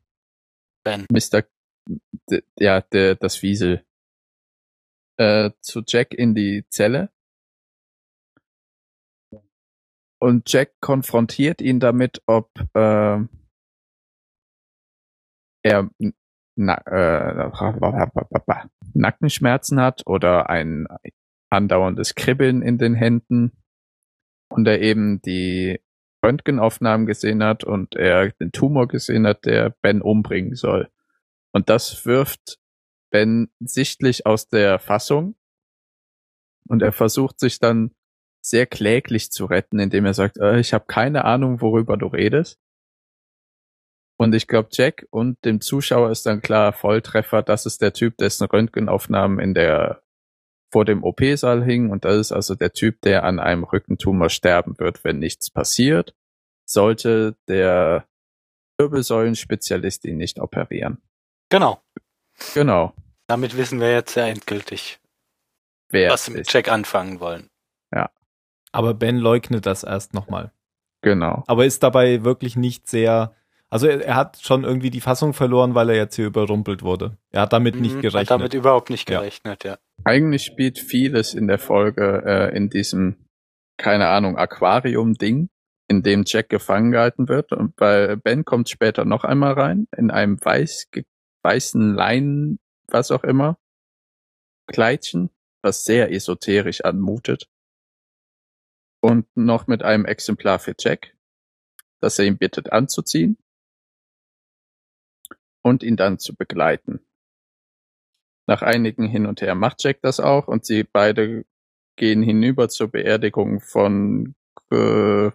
Ben. Mr. Ja, der, das Wiesel, äh, zu Jack in die Zelle. Und Jack konfrontiert ihn damit, ob äh, er na äh, Nackenschmerzen hat oder ein andauerndes Kribbeln in den Händen und er eben die Röntgenaufnahmen gesehen hat und er den Tumor gesehen hat, der Ben umbringen soll. Und das wirft Ben sichtlich aus der Fassung und er versucht sich dann sehr kläglich zu retten, indem er sagt, äh, ich habe keine Ahnung, worüber du redest. Und ich glaube, Jack und dem Zuschauer ist dann klar Volltreffer, das ist der Typ, dessen Röntgenaufnahmen in der vor dem OP-Saal hing und das ist also der Typ, der an einem Rückentumor sterben wird, wenn nichts passiert, sollte der Wirbelsäulenspezialist ihn nicht operieren. Genau. Genau. Damit wissen wir jetzt ja endgültig, Wer was mit. Jack anfangen wollen. Aber Ben leugnet das erst nochmal. Genau. Aber ist dabei wirklich nicht sehr. Also er, er hat schon irgendwie die Fassung verloren, weil er jetzt hier überrumpelt wurde. Er hat damit nicht Mhm, gerechnet. Hat damit überhaupt nicht Ja. gerechnet, ja. Eigentlich spielt vieles in der Folge äh, in diesem, keine Ahnung, Aquarium-Ding, in dem Jack gefangen gehalten wird. Und weil Ben kommt später noch einmal rein, in einem weiß, ge- weißen Leinen, was auch immer, Kleidchen, was sehr esoterisch anmutet. Und noch mit einem Exemplar für Jack, das er ihn bittet anzuziehen. und ihn dann zu begleiten. Nach einigen Hin und Her macht Jack das auch und sie beide gehen hinüber zur Beerdigung von äh,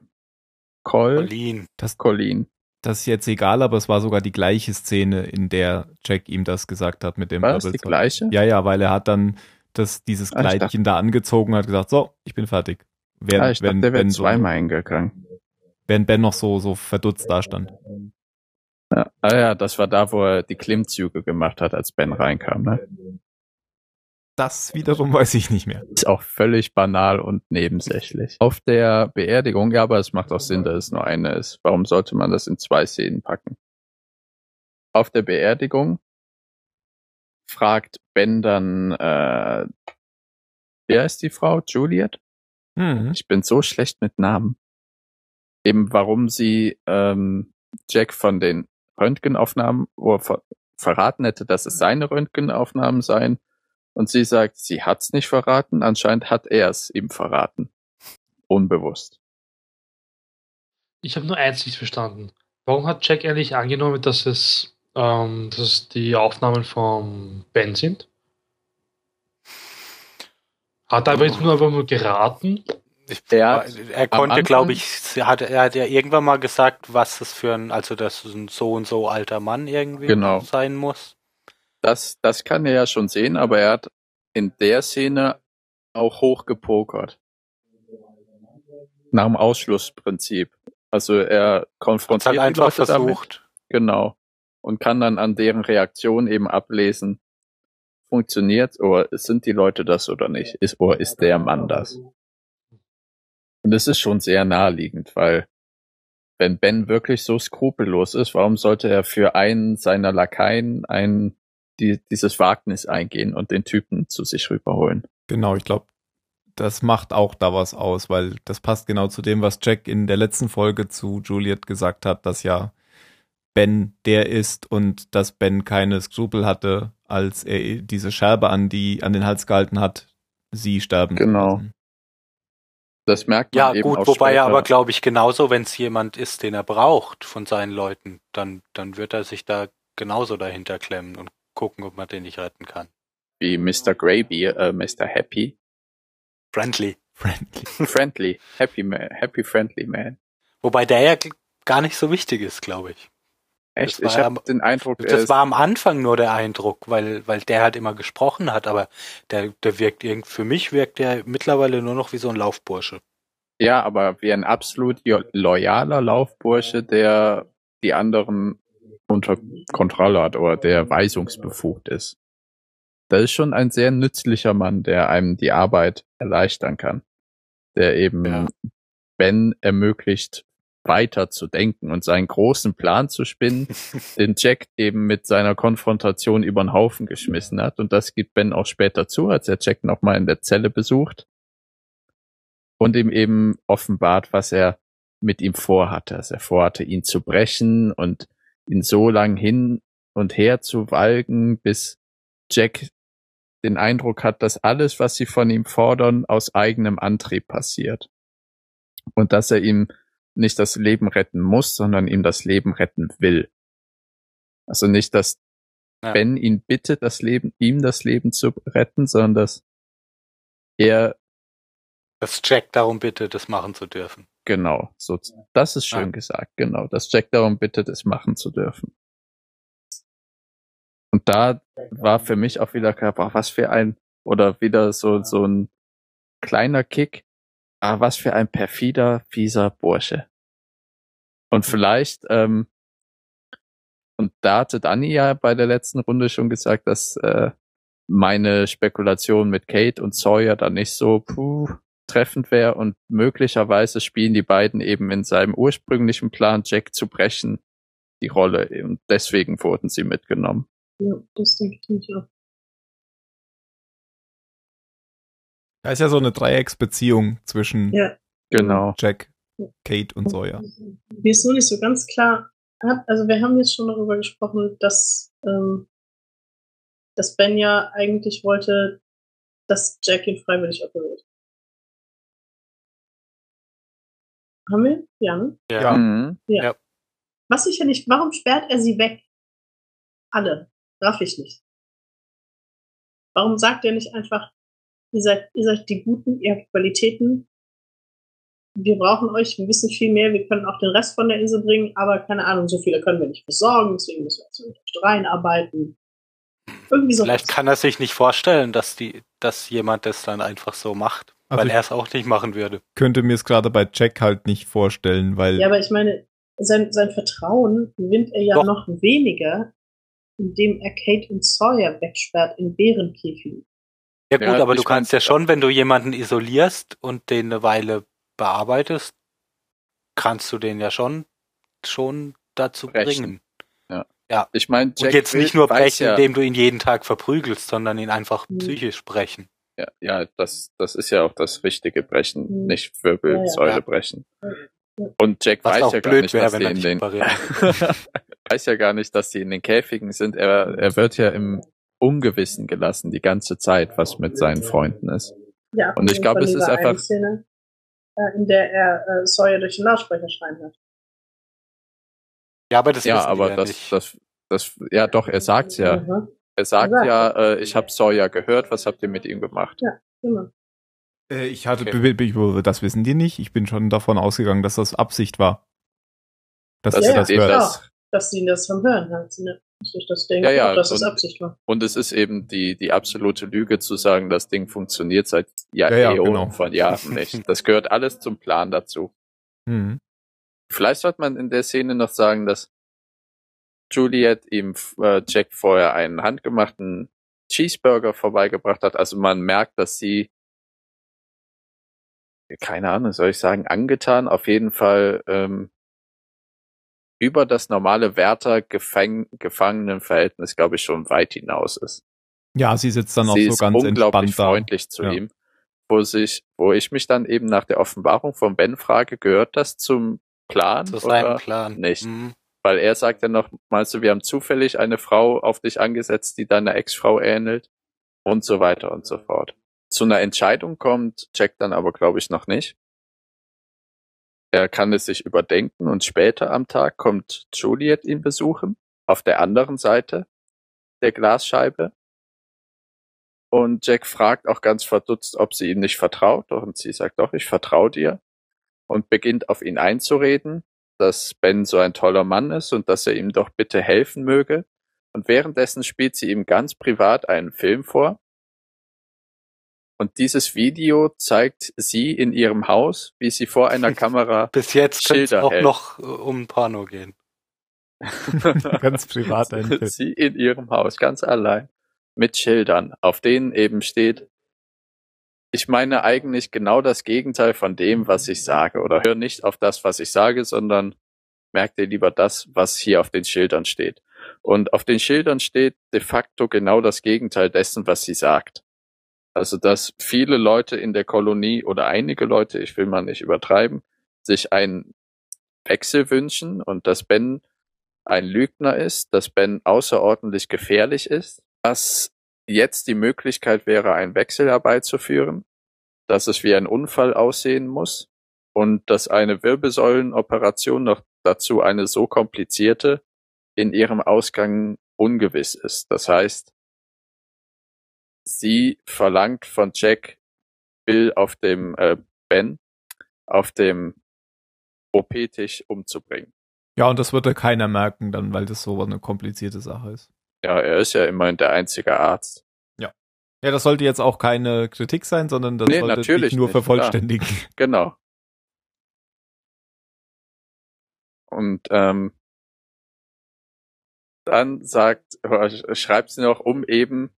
Col Berlin. Das, Colleen. Das ist jetzt egal, aber es war sogar die gleiche Szene, in der Jack ihm das gesagt hat mit dem War das die gleiche? Ja, ja, weil er hat dann das, dieses Ah, dachte- Kleidchen da angezogen und hat gesagt, so, ich bin fertig. Während, ah, ich dachte, wenn, der wäre ben so, zweimal hingegangen. während Ben noch so, so verdutzt dastand. Ja. Ah ja, das war da, wo er die Klimmzüge gemacht hat, als Ben reinkam. Ne? Das wiederum weiß ich nicht mehr. Ist auch völlig banal und nebensächlich. Auf der Beerdigung, ja, aber es macht auch Sinn, dass es nur eine ist. Warum sollte man das in zwei Szenen packen? Auf der Beerdigung fragt Ben dann, äh, wer ist die Frau? Juliet? Hm. Ich bin so schlecht mit Namen. Eben warum sie ähm, Jack von den Röntgenaufnahmen ver verraten hätte, dass es seine Röntgenaufnahmen seien. Und sie sagt, sie hat's nicht verraten. Anscheinend hat er es ihm verraten. Unbewusst. Ich habe nur eins nicht verstanden. Warum hat Jack eigentlich angenommen, dass es, ähm, dass es die Aufnahmen von Ben sind? Hat er aber jetzt nur einfach nur geraten? Ich, Er er, konnte, glaube ich, er hat, er hat ja irgendwann mal gesagt, was das für ein, also dass es ein so und so alter Mann irgendwie Genau. sein muss. Das, das kann er ja schon sehen, aber er hat in der Szene auch hochgepokert. Nach dem Ausschlussprinzip. Also er konfrontiert hat die einfach Leute damit. versucht. Genau. Und kann dann an deren Reaktion eben ablesen, funktioniert oder sind die Leute das oder nicht? Ist, oder ist der Mann das? Und es ist schon sehr naheliegend, weil wenn Ben wirklich so skrupellos ist, warum sollte er für einen seiner Lakaien ein, die, dieses Wagnis eingehen und den Typen zu sich rüberholen? Genau, ich glaube, das macht auch da was aus, weil das passt genau zu dem, was Jack in der letzten Folge zu Juliet gesagt hat, dass ja Ben der ist und dass Ben keine Skrupel hatte, als er diese Scherbe an die an den Hals gehalten hat, sie sterben. Genau. Das merkt man Ja, eben gut, auch wobei er später. aber, glaube ich, genauso, wenn es jemand ist, den er braucht von seinen Leuten, dann, dann wird er sich da genauso dahinter klemmen und gucken, ob man den nicht retten kann. wie Mr. Graby, äh, Mr. Happy, Friendly. Friendly. Friendly, Happy Man, Happy Friendly Man. Wobei der ja gar nicht so wichtig ist, glaube ich. Echt? Das war Ich habe ja- den Eindruck, Das war am Anfang nur der Eindruck, weil, weil der halt immer gesprochen hat, aber der, der wirkt irgend, für mich wirkt der mittlerweile nur noch wie so ein Laufbursche. Ja, aber wie ein absolut loyaler Laufbursche, der die anderen unter Kontrolle hat oder der weisungsbefugt ist. Das ist schon ein sehr nützlicher Mann, der einem die Arbeit erleichtern kann. Der eben Ja. Ben ermöglicht, weiter zu denken und seinen großen Plan zu spinnen, den Jack eben mit seiner Konfrontation über den Haufen geschmissen hat. Und das gibt Ben auch später zu, als er Jack nochmal in der Zelle besucht und ihm eben offenbart, was er mit ihm vorhatte. Dass er vorhatte, ihn zu brechen und ihn so lang hin und her zu walgen, bis Jack den Eindruck hat, dass alles, was sie von ihm fordern, aus eigenem Antrieb passiert. Und dass er ihm nicht das Leben retten muss, sondern ihm das Leben retten will. Also nicht, dass Ja. Ben ihn bittet, das Leben, ihm das Leben zu retten, sondern dass er Dass Jack darum bittet, das machen zu dürfen. Genau, so, das ist schön Ah. gesagt, genau, dass Jack darum bittet, es machen zu dürfen. Und da war für mich auch wieder klar, boah, was für ein, oder wieder so, so ein kleiner Kick, ah, was für ein perfider, fieser Bursche. Und vielleicht, ähm, und da hatte Dani ja bei der letzten Runde schon gesagt, dass äh, meine Spekulation mit Kate und Sawyer da nicht so puh, treffend wäre und möglicherweise spielen die beiden eben in seinem ursprünglichen Plan, Jack zu brechen, die Rolle und deswegen wurden sie mitgenommen. Ja, das denke ich nicht auch. Da ist ja so eine Dreiecksbeziehung zwischen Ja. Genau. Jack, Kate und Sawyer. Mir ist nur nicht so ganz klar. Hat- Also wir haben jetzt schon darüber gesprochen, dass, ähm, dass Ben ja eigentlich wollte, dass Jack ihn freiwillig operiert. Haben wir? Ja, ne? Ja. Mhm. Was ich ja nicht, warum sperrt er sie weg? alle. Raff ich nicht. Warum sagt er nicht einfach, ihr seid, ihr seid die Guten, ihr habt Qualitäten, wir brauchen euch, wir wissen viel mehr, wir können auch den Rest von der Insel bringen, aber keine Ahnung, so viele können wir nicht besorgen, deswegen müssen wir jetzt mit euch reinarbeiten. Irgendwie so. Vielleicht kann er sich nicht vorstellen, dass die, dass jemand das dann einfach so macht, Also weil er es auch nicht machen würde. Könnte mir es gerade bei Jack halt nicht vorstellen, weil Ja, aber ich meine, sein, sein Vertrauen gewinnt er ja Doch. noch weniger, indem er Kate und Sawyer wegsperrt in Bärenkäfigen. Ja gut, Ja, aber du kannst ja schon, wenn du jemanden isolierst und den eine Weile bearbeitest, kannst du den ja schon schon dazu Brechen. bringen. Ich meine, Und jetzt nicht nur brechen, ja, indem du ihn jeden Tag verprügelst, sondern ihn einfach Mhm. psychisch brechen. Ja, ja, das, das ist ja auch das richtige Brechen, Mhm. nicht Wirbelsäule Ja. brechen. Ja. Und Jack Was weiß ja gar nicht, dass die in den weiß ja gar nicht, dass die in den Käfigen sind. Er, er wird ja im Ungewissen gelassen die ganze Zeit, was mit seinen Freunden ist. Ja, Und ich glaube, es ist einfach- Szene, äh, in der er äh, Sawyer durch den Lautsprecher schreien hört. Ja, aber das ja, wissen die aber ja das, nicht. das, das, ja doch, er sagt's ja. Mhm, Er sagt ja, äh, ich habe Sawyer gehört, was habt ihr mit ihm gemacht? genau. äh, ich hatte, Okay. das wissen die nicht. Ich bin schon davon ausgegangen, dass das Absicht war. Dass Das er ja, das hört. das, Dass sie das vom Hören hat. Ne? Dass ich das denke, Ja, ja, auch, dass es und- Absicht war. und es ist eben die, die absolute Lüge zu sagen, das Ding funktioniert seit Ja, ja, Äonen genau. von Jahren nicht. Das gehört alles zum Plan dazu. Mhm. Vielleicht sollte man in der Szene noch sagen, dass Juliet ihm äh, Jack vorher einen handgemachten Cheeseburger vorbeigebracht hat. Also man merkt, dass sie, keine Ahnung, soll ich sagen, angetan, auf jeden Fall ähm, über das normale Wärter-Gefangenenverhältnis, glaube ich, schon weit hinaus ist. Ja, sie sitzt dann auch sie so ist ganz unglaublich entspannt da. freundlich zu Ja. ihm, wo sich, wo ich mich dann eben nach der Offenbarung von Ben frage, gehört das zum Plan? Zu seinem oder Plan. nicht? Mhm. Weil er sagt ja noch, meinst du, wir haben zufällig eine Frau auf dich angesetzt, die deiner Ex-Frau ähnelt? Und so weiter und so fort. Zu einer Entscheidung kommt Jack dann aber, glaube ich, noch nicht. Er kann es sich überdenken und später am Tag kommt Juliet ihn besuchen, auf der anderen Seite der Glasscheibe. Und Jack fragt auch ganz verdutzt, ob sie ihm nicht vertraut. Und sie sagt doch, ich vertraue dir. Und beginnt auf ihn einzureden, dass Ben so ein toller Mann ist und dass er ihm doch bitte helfen möge. Und währenddessen spielt sie ihm ganz privat einen Film vor. Und dieses Video zeigt sie in ihrem Haus, wie sie vor einer Kamera Bis jetzt könnte es auch hält. noch äh, um Porno gehen. Ganz privat ein Film. sie in ihrem Haus ganz allein mit Schildern, auf denen eben steht, ich meine eigentlich genau das Gegenteil von dem, was ich sage. Oder hör nicht auf das, was ich sage, sondern merk dir lieber das, was hier auf den Schildern steht. Und auf den Schildern steht de facto genau das Gegenteil dessen, was sie sagt. Also, dass viele Leute in der Kolonie oder einige Leute, ich will mal nicht übertreiben, sich einen Wechsel wünschen und dass Ben ein Lügner ist, dass Ben außerordentlich gefährlich ist, dass jetzt die Möglichkeit wäre, einen Wechsel herbeizuführen, dass es wie ein Unfall aussehen muss und dass eine Wirbelsäulenoperation noch dazu eine so komplizierte in ihrem Ausgang ungewiss ist. Das heißt, sie verlangt von Jack Bill auf dem äh, Ben auf dem OP-Tisch umzubringen. Ja, und das würde keiner merken dann, weil das so eine komplizierte Sache ist. Ja, er ist ja immerhin der einzige Arzt. Ja, das sollte jetzt auch keine Kritik sein, sondern das Nee, sollte natürlich nur nicht, vervollständigen. Genau. Und ähm, dann sagt, äh, schreibt sie noch, um eben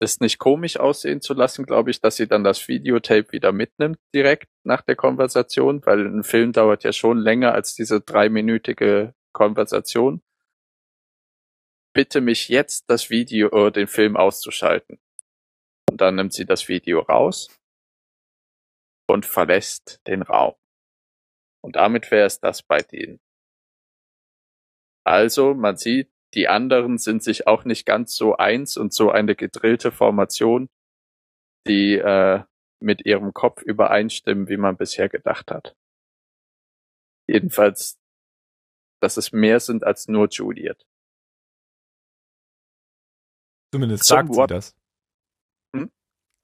es nicht komisch aussehen zu lassen, glaube ich, dass sie dann das Videotape wieder mitnimmt direkt nach der Konversation, weil ein Film dauert ja schon länger als diese dreiminütige Konversation. Bitte mich jetzt das Video, äh, den Film auszuschalten. Und dann nimmt sie das Video raus und verlässt den Raum. Und damit wäre es das bei denen. Also, man sieht, die anderen sind sich auch nicht ganz so eins und so eine gedrillte Formation, die äh, mit ihrem Kopf übereinstimmen, wie man bisher gedacht hat. Jedenfalls, dass es mehr sind als nur Juliet. Zumindest Zum sagt sie What- das. Hm?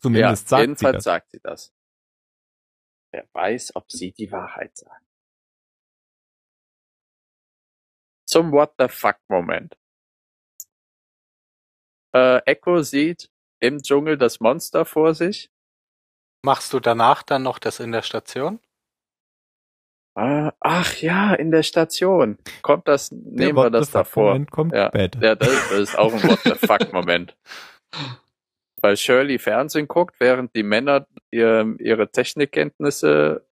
Zumindest ja, sagt sie jedenfalls das. sagt sie das. Wer weiß, ob sie die Wahrheit sagt. Zum What the fuck Moment. Äh, Echo sieht im Dschungel das Monster vor sich. Machst du danach dann noch das in der Station? Ah, ach ja, in der Station. Kommt das, Der nehmen wir das davor. Moment kommt Ja, später. Ja, das, das ist auch ein What the fuck Moment. Weil Shirley Fernsehen guckt, während die Männer ihr, ihre Technikkenntnisse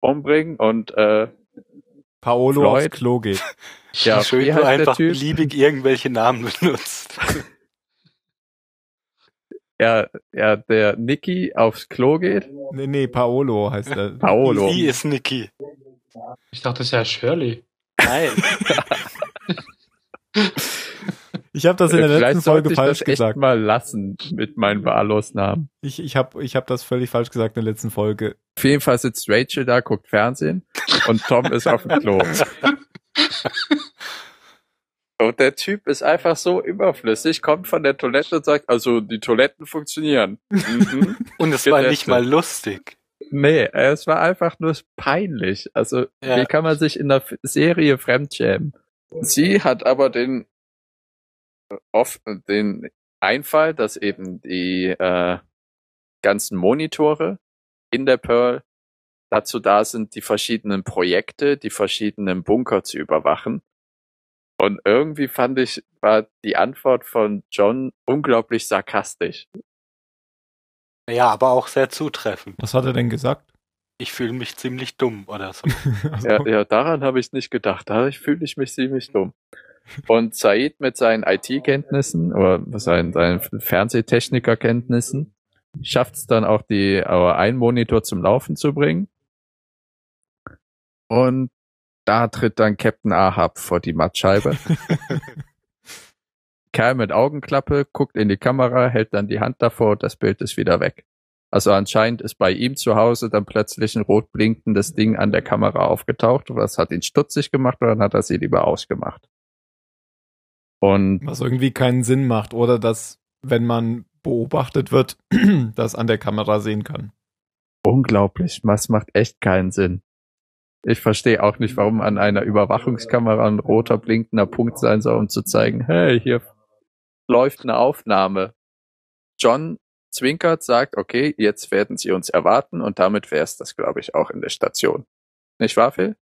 umbringen und äh, Paolo Floyd. aufs Klo geht. ja, Schön, wie einfach Typ? beliebig irgendwelche Namen benutzt. Ja, ja, der Nicky aufs Klo geht. Nee, nee, Paolo heißt er. Paolo. Sie ist Niki. Ich dachte, das ist ja Shirley. Nein. Ich habe das in der Vielleicht letzten Folge ich falsch das echt gesagt. mal lassen mit meinen Wahllos-Namen. Ich, ich habe ich hab das völlig falsch gesagt in der letzten Folge. Auf jeden Fall sitzt Rachel da, guckt Fernsehen und Tom ist auf dem Klo. Und der Typ ist einfach so überflüssig, kommt von der Toilette und sagt, also die Toiletten funktionieren. Mhm. Und es war nicht mal lustig. Nee, es war einfach nur peinlich. Also, Ja. wie kann man sich in der Serie fremdschämen? Sie hat aber den, oft, den Einfall, dass eben die äh, ganzen Monitore in der Pearl dazu da sind, die verschiedenen Projekte, die verschiedenen Bunker zu überwachen. Und irgendwie fand ich, war die Antwort von John unglaublich sarkastisch. Ja, aber auch sehr zutreffend. Was hat er denn gesagt? Ich fühle mich ziemlich dumm oder so. Also, Ja, ja, daran habe ich nicht gedacht. Da fühle ich mich ziemlich dumm. Und Said mit seinen IT-Kenntnissen oder seinen, seinen Fernsehtechniker-Kenntnissen schafft es dann auch, die äh, einen Monitor zum Laufen zu bringen. Und da tritt dann Captain Ahab vor die Mattscheibe. Kerl mit Augenklappe guckt in die Kamera, hält dann die Hand davor das Bild ist wieder weg. Also anscheinend ist bei ihm zu Hause dann plötzlich ein rot blinkendes Ding an der Kamera aufgetaucht. Was hat ihn stutzig gemacht oder dann hat er sie lieber ausgemacht? Und was irgendwie keinen Sinn macht. Oder dass, wenn man beobachtet wird, das an der Kamera sehen kann. unglaublich, was macht echt keinen Sinn. Ich verstehe auch nicht, warum an einer Überwachungskamera ein roter blinkender Punkt sein soll, um zu zeigen, hey, hier läuft eine Aufnahme. John zwinkert, sagt, okay, jetzt werden sie uns erwarten und damit wäre es das, glaube ich, auch in der Station. Nicht wahr, Phil?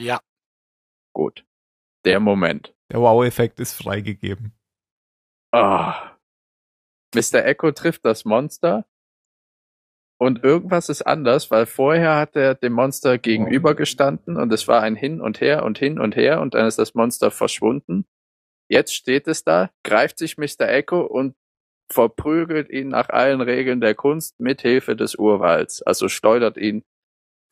Ja. Gut. Der Moment. Der Wow-Effekt ist freigegeben. Ah. Mr. Echo trifft das Monster und irgendwas ist anders, weil vorher hat er dem Monster gegenübergestanden und es war ein Hin und Her und hin und her und dann ist das Monster verschwunden. Jetzt steht es da, greift sich Mr. Echo und verprügelt ihn nach allen Regeln der Kunst mit Hilfe des Urwalds. Also schleudert ihn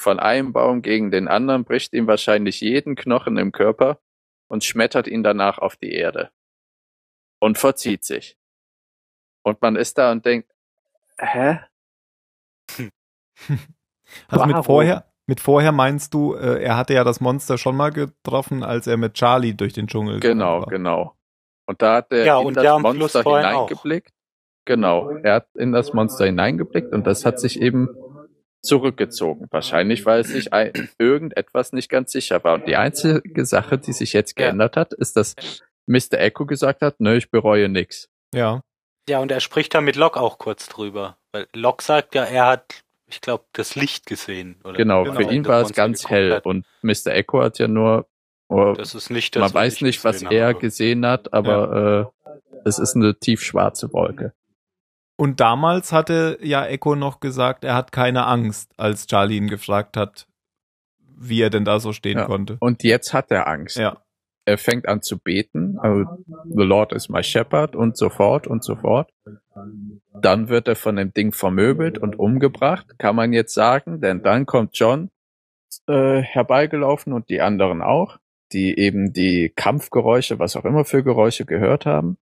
von einem Baum gegen den anderen, bricht ihm wahrscheinlich jeden Knochen im Körper und schmettert ihn danach auf die Erde. Und verzieht sich. Und man ist da und denkt, hä? Also mit vorher, mit vorher meinst du, äh, er hatte ja das Monster schon mal getroffen, als er mit Charlie durch den Dschungel Genau, war. genau. Und da hat er Ja, in und das Monster vorhin auch. hineingeblickt. Genau, er hat in das Monster hineingeblickt und das hat sich eben zurückgezogen. Wahrscheinlich, weil es sich ein, irgendetwas nicht ganz sicher war. Und die einzige Sache, die sich jetzt geändert hat, ist, dass Mr. Echo gesagt hat, nö, ich bereue nix. Ja. Ja, und er spricht da mit Locke auch kurz drüber. Weil Locke sagt ja, er hat, ich glaube, das Licht gesehen. Oder Genau, Genau. für ihn war es ganz hell hat. und Mr. Echo hat ja nur, oh, Das ist nicht das, man weiß ich nicht, was er habe. gesehen hat, aber äh, es ist eine tiefschwarze Wolke. Und damals hatte ja Echo noch gesagt, er hat keine Angst, als Charlie ihn gefragt hat, wie er denn da so stehen Ja. konnte. Und jetzt hat er Angst. Ja. er fängt an zu beten, also the Lord is my shepherd und so fort und so fort. Dann wird er von dem Ding vermöbelt und umgebracht, kann man jetzt sagen, denn dann kommt John äh, herbeigelaufen und die anderen auch, die eben die Kampfgeräusche, was auch immer für Geräusche gehört haben.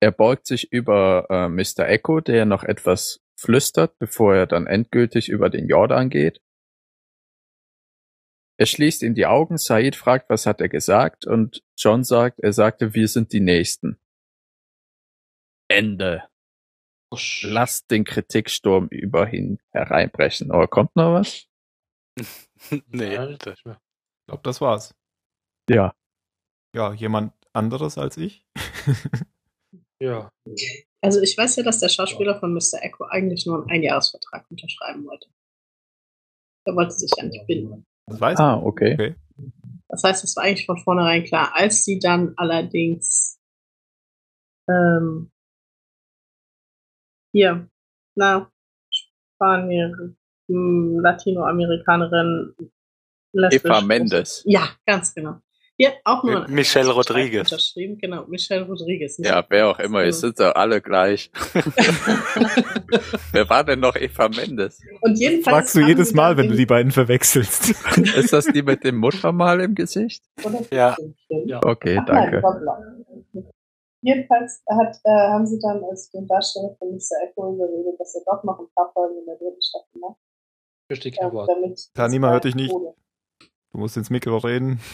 Er beugt sich über äh, Mr. Echo, der noch etwas flüstert, bevor er dann endgültig über den Jordan geht. Er schließt ihm die Augen, Said fragt, was hat er gesagt, und John sagt, er sagte, wir sind die Nächsten. Ende. Lasst den Kritiksturm über ihn hereinbrechen. Aber kommt noch was? nee. Das- mehr. Ich glaube, das war's. Ja. Ja, jemand anderes als ich? Ja. Also ich weiß ja, dass der Schauspieler von Mr. Echo eigentlich nur einen Einjahresvertrag unterschreiben wollte. Er wollte sich ja nicht binden. Das weiß Ah, okay. Okay. Das heißt, es war eigentlich von vornherein klar. Als sie dann allerdings ähm, hier, na, Spanier, hm, Latinoamerikanerin, lesbisch- Eva Mendes. Ja, ganz genau. Hier auch nur Michelle Rodriguez. Unterschrieben, genau, Michelle Rodriguez. ne? Ja, wer auch immer, es sind doch alle gleich. wer war denn noch Eva Mendes? Und jedenfalls Fragst du jedes Mal, wenn du die beiden verwechselst. Ist das die mit dem Muttermal im Gesicht? Oder? Ja. Ja. Okay, Ach nein, danke. Jedenfalls hat, äh, haben sie dann als den Darsteller von Mr. Echo überredet, dass er doch noch ein paar Folgen in der dritten Staffel macht. Verstehe kein Wort. damit Tanima hört dich nicht. Du musst ins Mikro reden.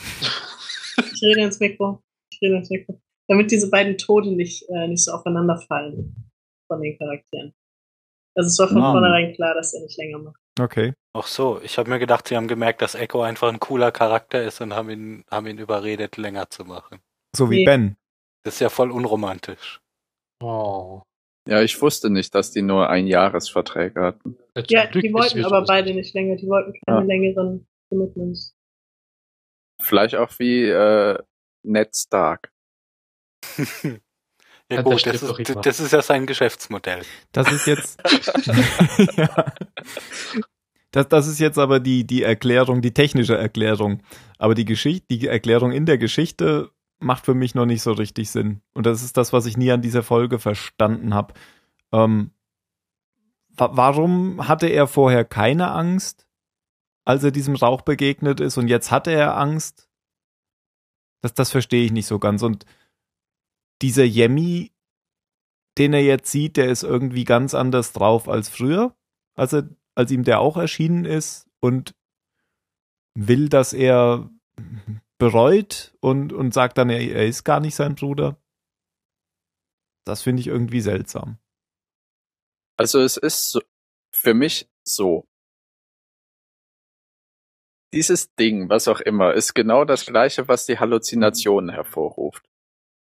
Ich rede ins Mikro. Ich rede ins Mikro. Damit diese beiden Tode nicht, äh, nicht so aufeinander fallen von den Charakteren. Also es war von vornherein klar, dass er nicht länger macht. Okay. Ach so, ich habe mir gedacht, sie haben gemerkt, dass Echo einfach ein cooler Charakter ist und haben ihn, haben ihn überredet, länger zu machen. So wie Nee. Ben. Das ist ja voll unromantisch. Oh. Ja, ich wusste nicht, dass die nur Einjahresverträge hatten. Ja, die wollten aber so. beide nicht länger. Die wollten keine Ja. längeren Commitments. Vielleicht auch wie äh, Ned Stark. ja gut, das ist, das ist ja sein Geschäftsmodell. Das ist jetzt. ja. Das, das ist jetzt aber die, die Erklärung, die technische Erklärung. Aber die Geschichte, die Erklärung in der Geschichte macht für mich noch nicht so richtig Sinn. Und das ist das, was ich nie an dieser Folge verstanden habe. Ähm, wa warum hatte er vorher keine Angst, als er diesem Rauch begegnet ist und jetzt hatte er Angst? Das, das verstehe ich nicht so ganz. Und dieser Yemi, den er jetzt sieht, der ist irgendwie ganz anders drauf als früher, als, er, als ihm der auch erschienen ist und will, dass er bereut und, und sagt dann, er, er ist gar nicht sein Bruder. Das finde ich irgendwie seltsam. Also es ist so, für mich so. Dieses Ding, was auch immer, ist genau das gleiche, was die Halluzinationen hervorruft.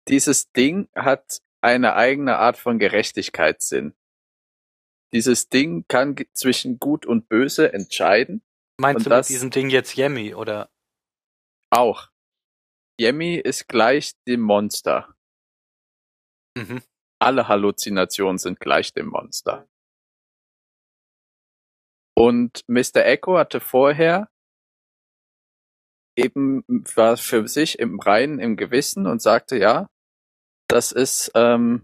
Dieses Ding hat eine eigene Art von Gerechtigkeitssinn. Dieses Ding kann zwischen Gut und Böse entscheiden. Meinst Und du das- mit diesem Ding jetzt Yemi oder? Auch. Yemi ist gleich dem Monster. Mhm. alle Halluzinationen sind gleich dem Monster. Und Mr. Echo hatte vorher eben war für sich im Reinen im Gewissen und sagte, ja, das ist, ähm,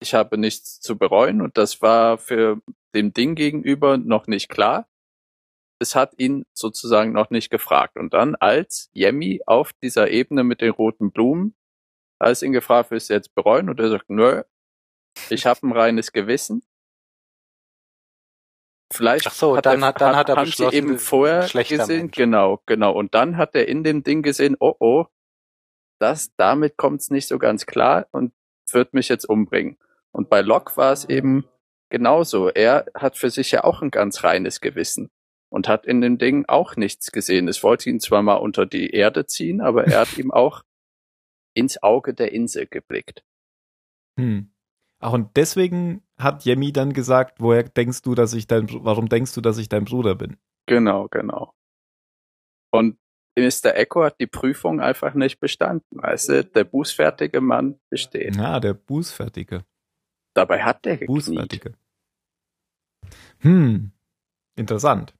ich habe nichts zu bereuen und das war für dem Ding gegenüber noch nicht klar. Es hat ihn sozusagen noch nicht gefragt. Und dann als Yemi auf dieser Ebene mit den roten Blumen, als ihn gefragt, willst du jetzt bereuen? Und er sagt, nö, ich habe ein reines Gewissen. Vielleicht Ach so, dann hat- dann hat er haben sie beschlossen, eben vorher gesehen, Mensch. genau, genau. Und dann hat er in dem Ding gesehen, oh oh, das, damit kommt's nicht so ganz klar und wird mich jetzt umbringen. Und bei Locke war es eben genauso. Er hat für sich ja auch ein ganz reines Gewissen und hat in dem Ding auch nichts gesehen. Es wollte ihn zwar mal unter die Erde ziehen, aber er hat ihm auch ins Auge der Insel geblickt. Hm. Ach, und deswegen hat Yemi dann gesagt, woher denkst du, dass ich dein, warum denkst du, dass ich dein Bruder bin? Genau, genau. Und Mr. Echo hat die Prüfung einfach nicht bestanden. Weißt du, der bußfertige Mann besteht. Ja, der Bußfertige. Dabei hat der gekniet. Bußfertige. Hm. Interessant.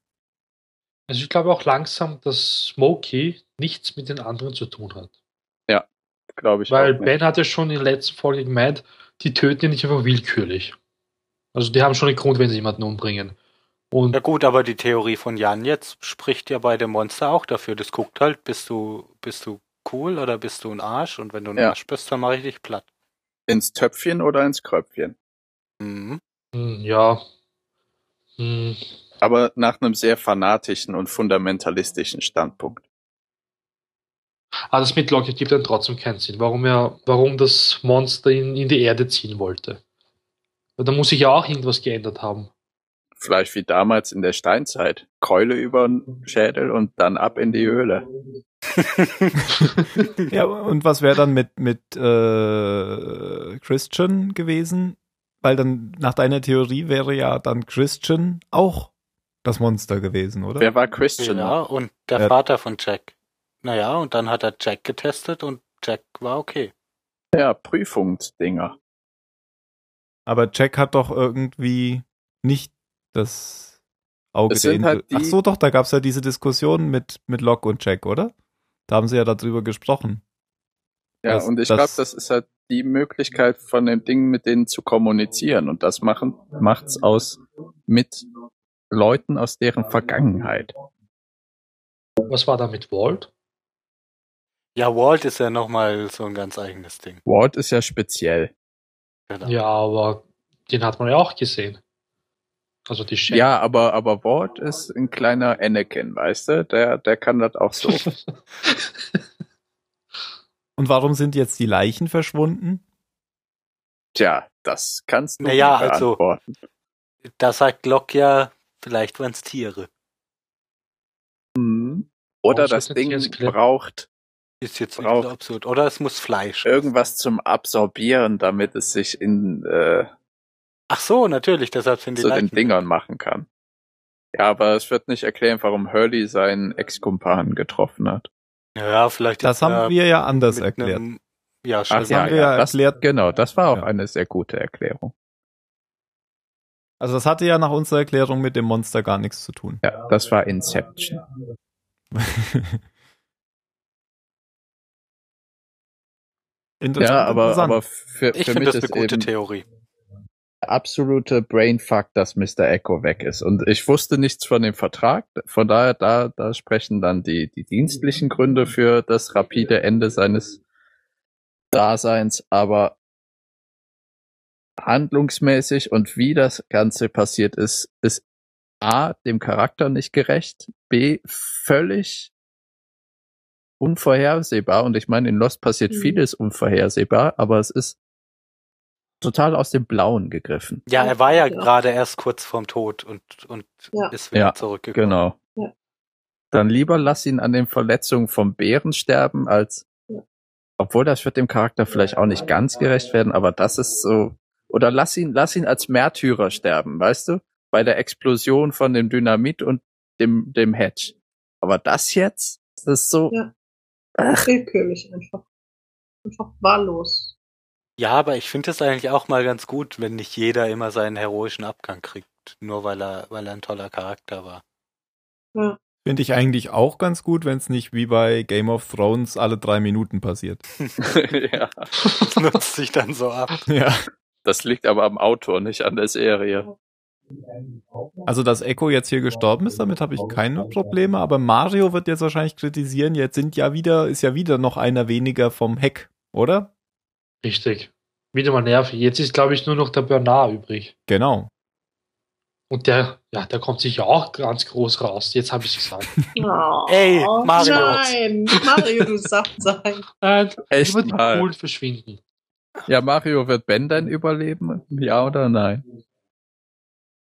Also ich glaube auch langsam, dass Smokey nichts mit den anderen zu tun hat. Glaube ich Weil. Ben hat ja schon in der letzten Folge gemeint, die töten ja nicht einfach willkürlich. Also die haben schon einen Grund, wenn sie jemanden umbringen. Und Ja gut, aber die Theorie von Jan jetzt spricht ja bei dem Monster auch dafür. Das guckt halt, bist du, bist du cool oder bist du ein Arsch? Und wenn du ein Ja. Arsch bist, dann mache ich dich platt. Ins Töpfchen oder ins Kröpfchen. Mhm. hm, ja. Hm, Aber nach einem sehr fanatischen und fundamentalistischen Standpunkt. aber das mit Loki gibt dann trotzdem keinen Sinn, warum er, warum das Monster ihn in die Erde ziehen wollte. Da muss sich ja auch irgendwas geändert haben. Vielleicht wie damals in der Steinzeit. Keule über den Schädel und dann ab in die Höhle. Ja, und was wäre dann mit, mit äh, Christian gewesen? Weil dann nach deiner Theorie wäre ja dann Christian auch das Monster gewesen, oder? Wer war Christian? ja, und der Ja. Vater von Jack. Naja, und dann hat er Jack getestet und Jack war okay. Ja, Prüfungsdinger. Aber Jack hat doch irgendwie nicht das Auge der halt Ach so, doch, da gab es ja diese Diskussion mit, mit Locke und Jack, oder? Da haben sie ja darüber gesprochen. Ja, Das- und ich glaube, das ist halt die Möglichkeit von dem Ding mit denen zu kommunizieren. Und das machen, macht's aus mit Leuten aus deren Vergangenheit. Was war da mit Walt? Ja, Walt ist ja nochmal so ein ganz eigenes Ding. Walt ist ja speziell. Genau. Ja, aber den hat man ja auch gesehen. Also die Shen. Ja, aber, aber Walt ist ein kleiner Anakin, weißt du? Der, der kann das auch so. Und warum sind jetzt die Leichen verschwunden? Tja, das kannst du Naja, nicht also- beantworten. Da sagt Locke ja, vielleicht waren es Tiere. Mhm. Oder das Ding braucht Ist jetzt Braucht- so absurd. Oder es muss Fleisch. irgendwas zum Absorbieren, damit es sich in äh, Ach so, natürlich, deshalb sind die zu den Leichen. Dingern machen kann. Ja, aber es wird nicht erklären, warum Hurley seinen Ex-Kumpan getroffen hat. Ja, vielleicht Das ist haben wir ja anders erklärt. einem- ja, Ach stimmt. ja, haben wir ja das, erklärt. Genau, das war auch Ja. eine sehr gute Erklärung. Also das hatte ja nach unserer Erklärung mit dem Monster gar nichts zu tun. Ja, das war Inception. Interessant, Ja, aber, interessant. aber für, Ich für finde mich das eine gute Theorie. der absolute Brainfuck, dass Mr. Echo weg ist. Und ich wusste nichts von dem Vertrag. Von daher, da, da sprechen dann die, die dienstlichen Gründe für das rapide Ende seines Daseins. Aber handlungsmäßig und wie das Ganze passiert ist, ist A, dem Charakter nicht gerecht, B, völlig unvorhersehbar. Und ich meine, in Lost passiert Mhm. vieles unvorhersehbar, aber es ist total aus dem Blauen gegriffen. Ja, er war ja Ja. gerade erst kurz vorm Tod und, und Ja. ist wieder Ja, zurückgekommen. Genau. Ja. Dann lieber lass ihn an den Verletzungen vom Bären sterben, als obwohl das wird dem Charakter vielleicht auch nicht ganz gerecht werden, aber das ist so. Oder lass ihn, lass ihn als Märtyrer sterben, weißt du? Bei der Explosion von dem Dynamit und dem, dem Hedge. Aber das jetzt, das ist so. Ja. Ach, Willkürlich einfach. Einfach wahllos. Ja, aber ich finde es eigentlich auch mal ganz gut, wenn nicht jeder immer seinen heroischen Abgang kriegt, nur weil er, weil er ein toller Charakter war. Ja. Finde ich eigentlich auch ganz gut, wenn es nicht wie bei Game of Thrones alle drei Minuten passiert. ja. Das nutzt sich dann so ab. Ja. Das liegt aber am Autor, nicht an der Serie. Also, dass Echo jetzt hier gestorben ist, damit habe ich keine Probleme, aber Mario wird jetzt wahrscheinlich kritisieren, jetzt sind ja wieder, ist ja wieder noch einer weniger vom Heck, oder? Richtig. Wieder mal nervig. Jetzt ist, glaube ich, nur noch der Bernard übrig. Genau. Und der, ja, der kommt sicher auch ganz groß raus. Jetzt habe ich gesagt. Oh, Ey, Mario. Nein, Mario, du Saft sein. Nein, Echt die mal. Pool verschwinden. Ja, Mario wird Ben dann überleben? Ja oder nein?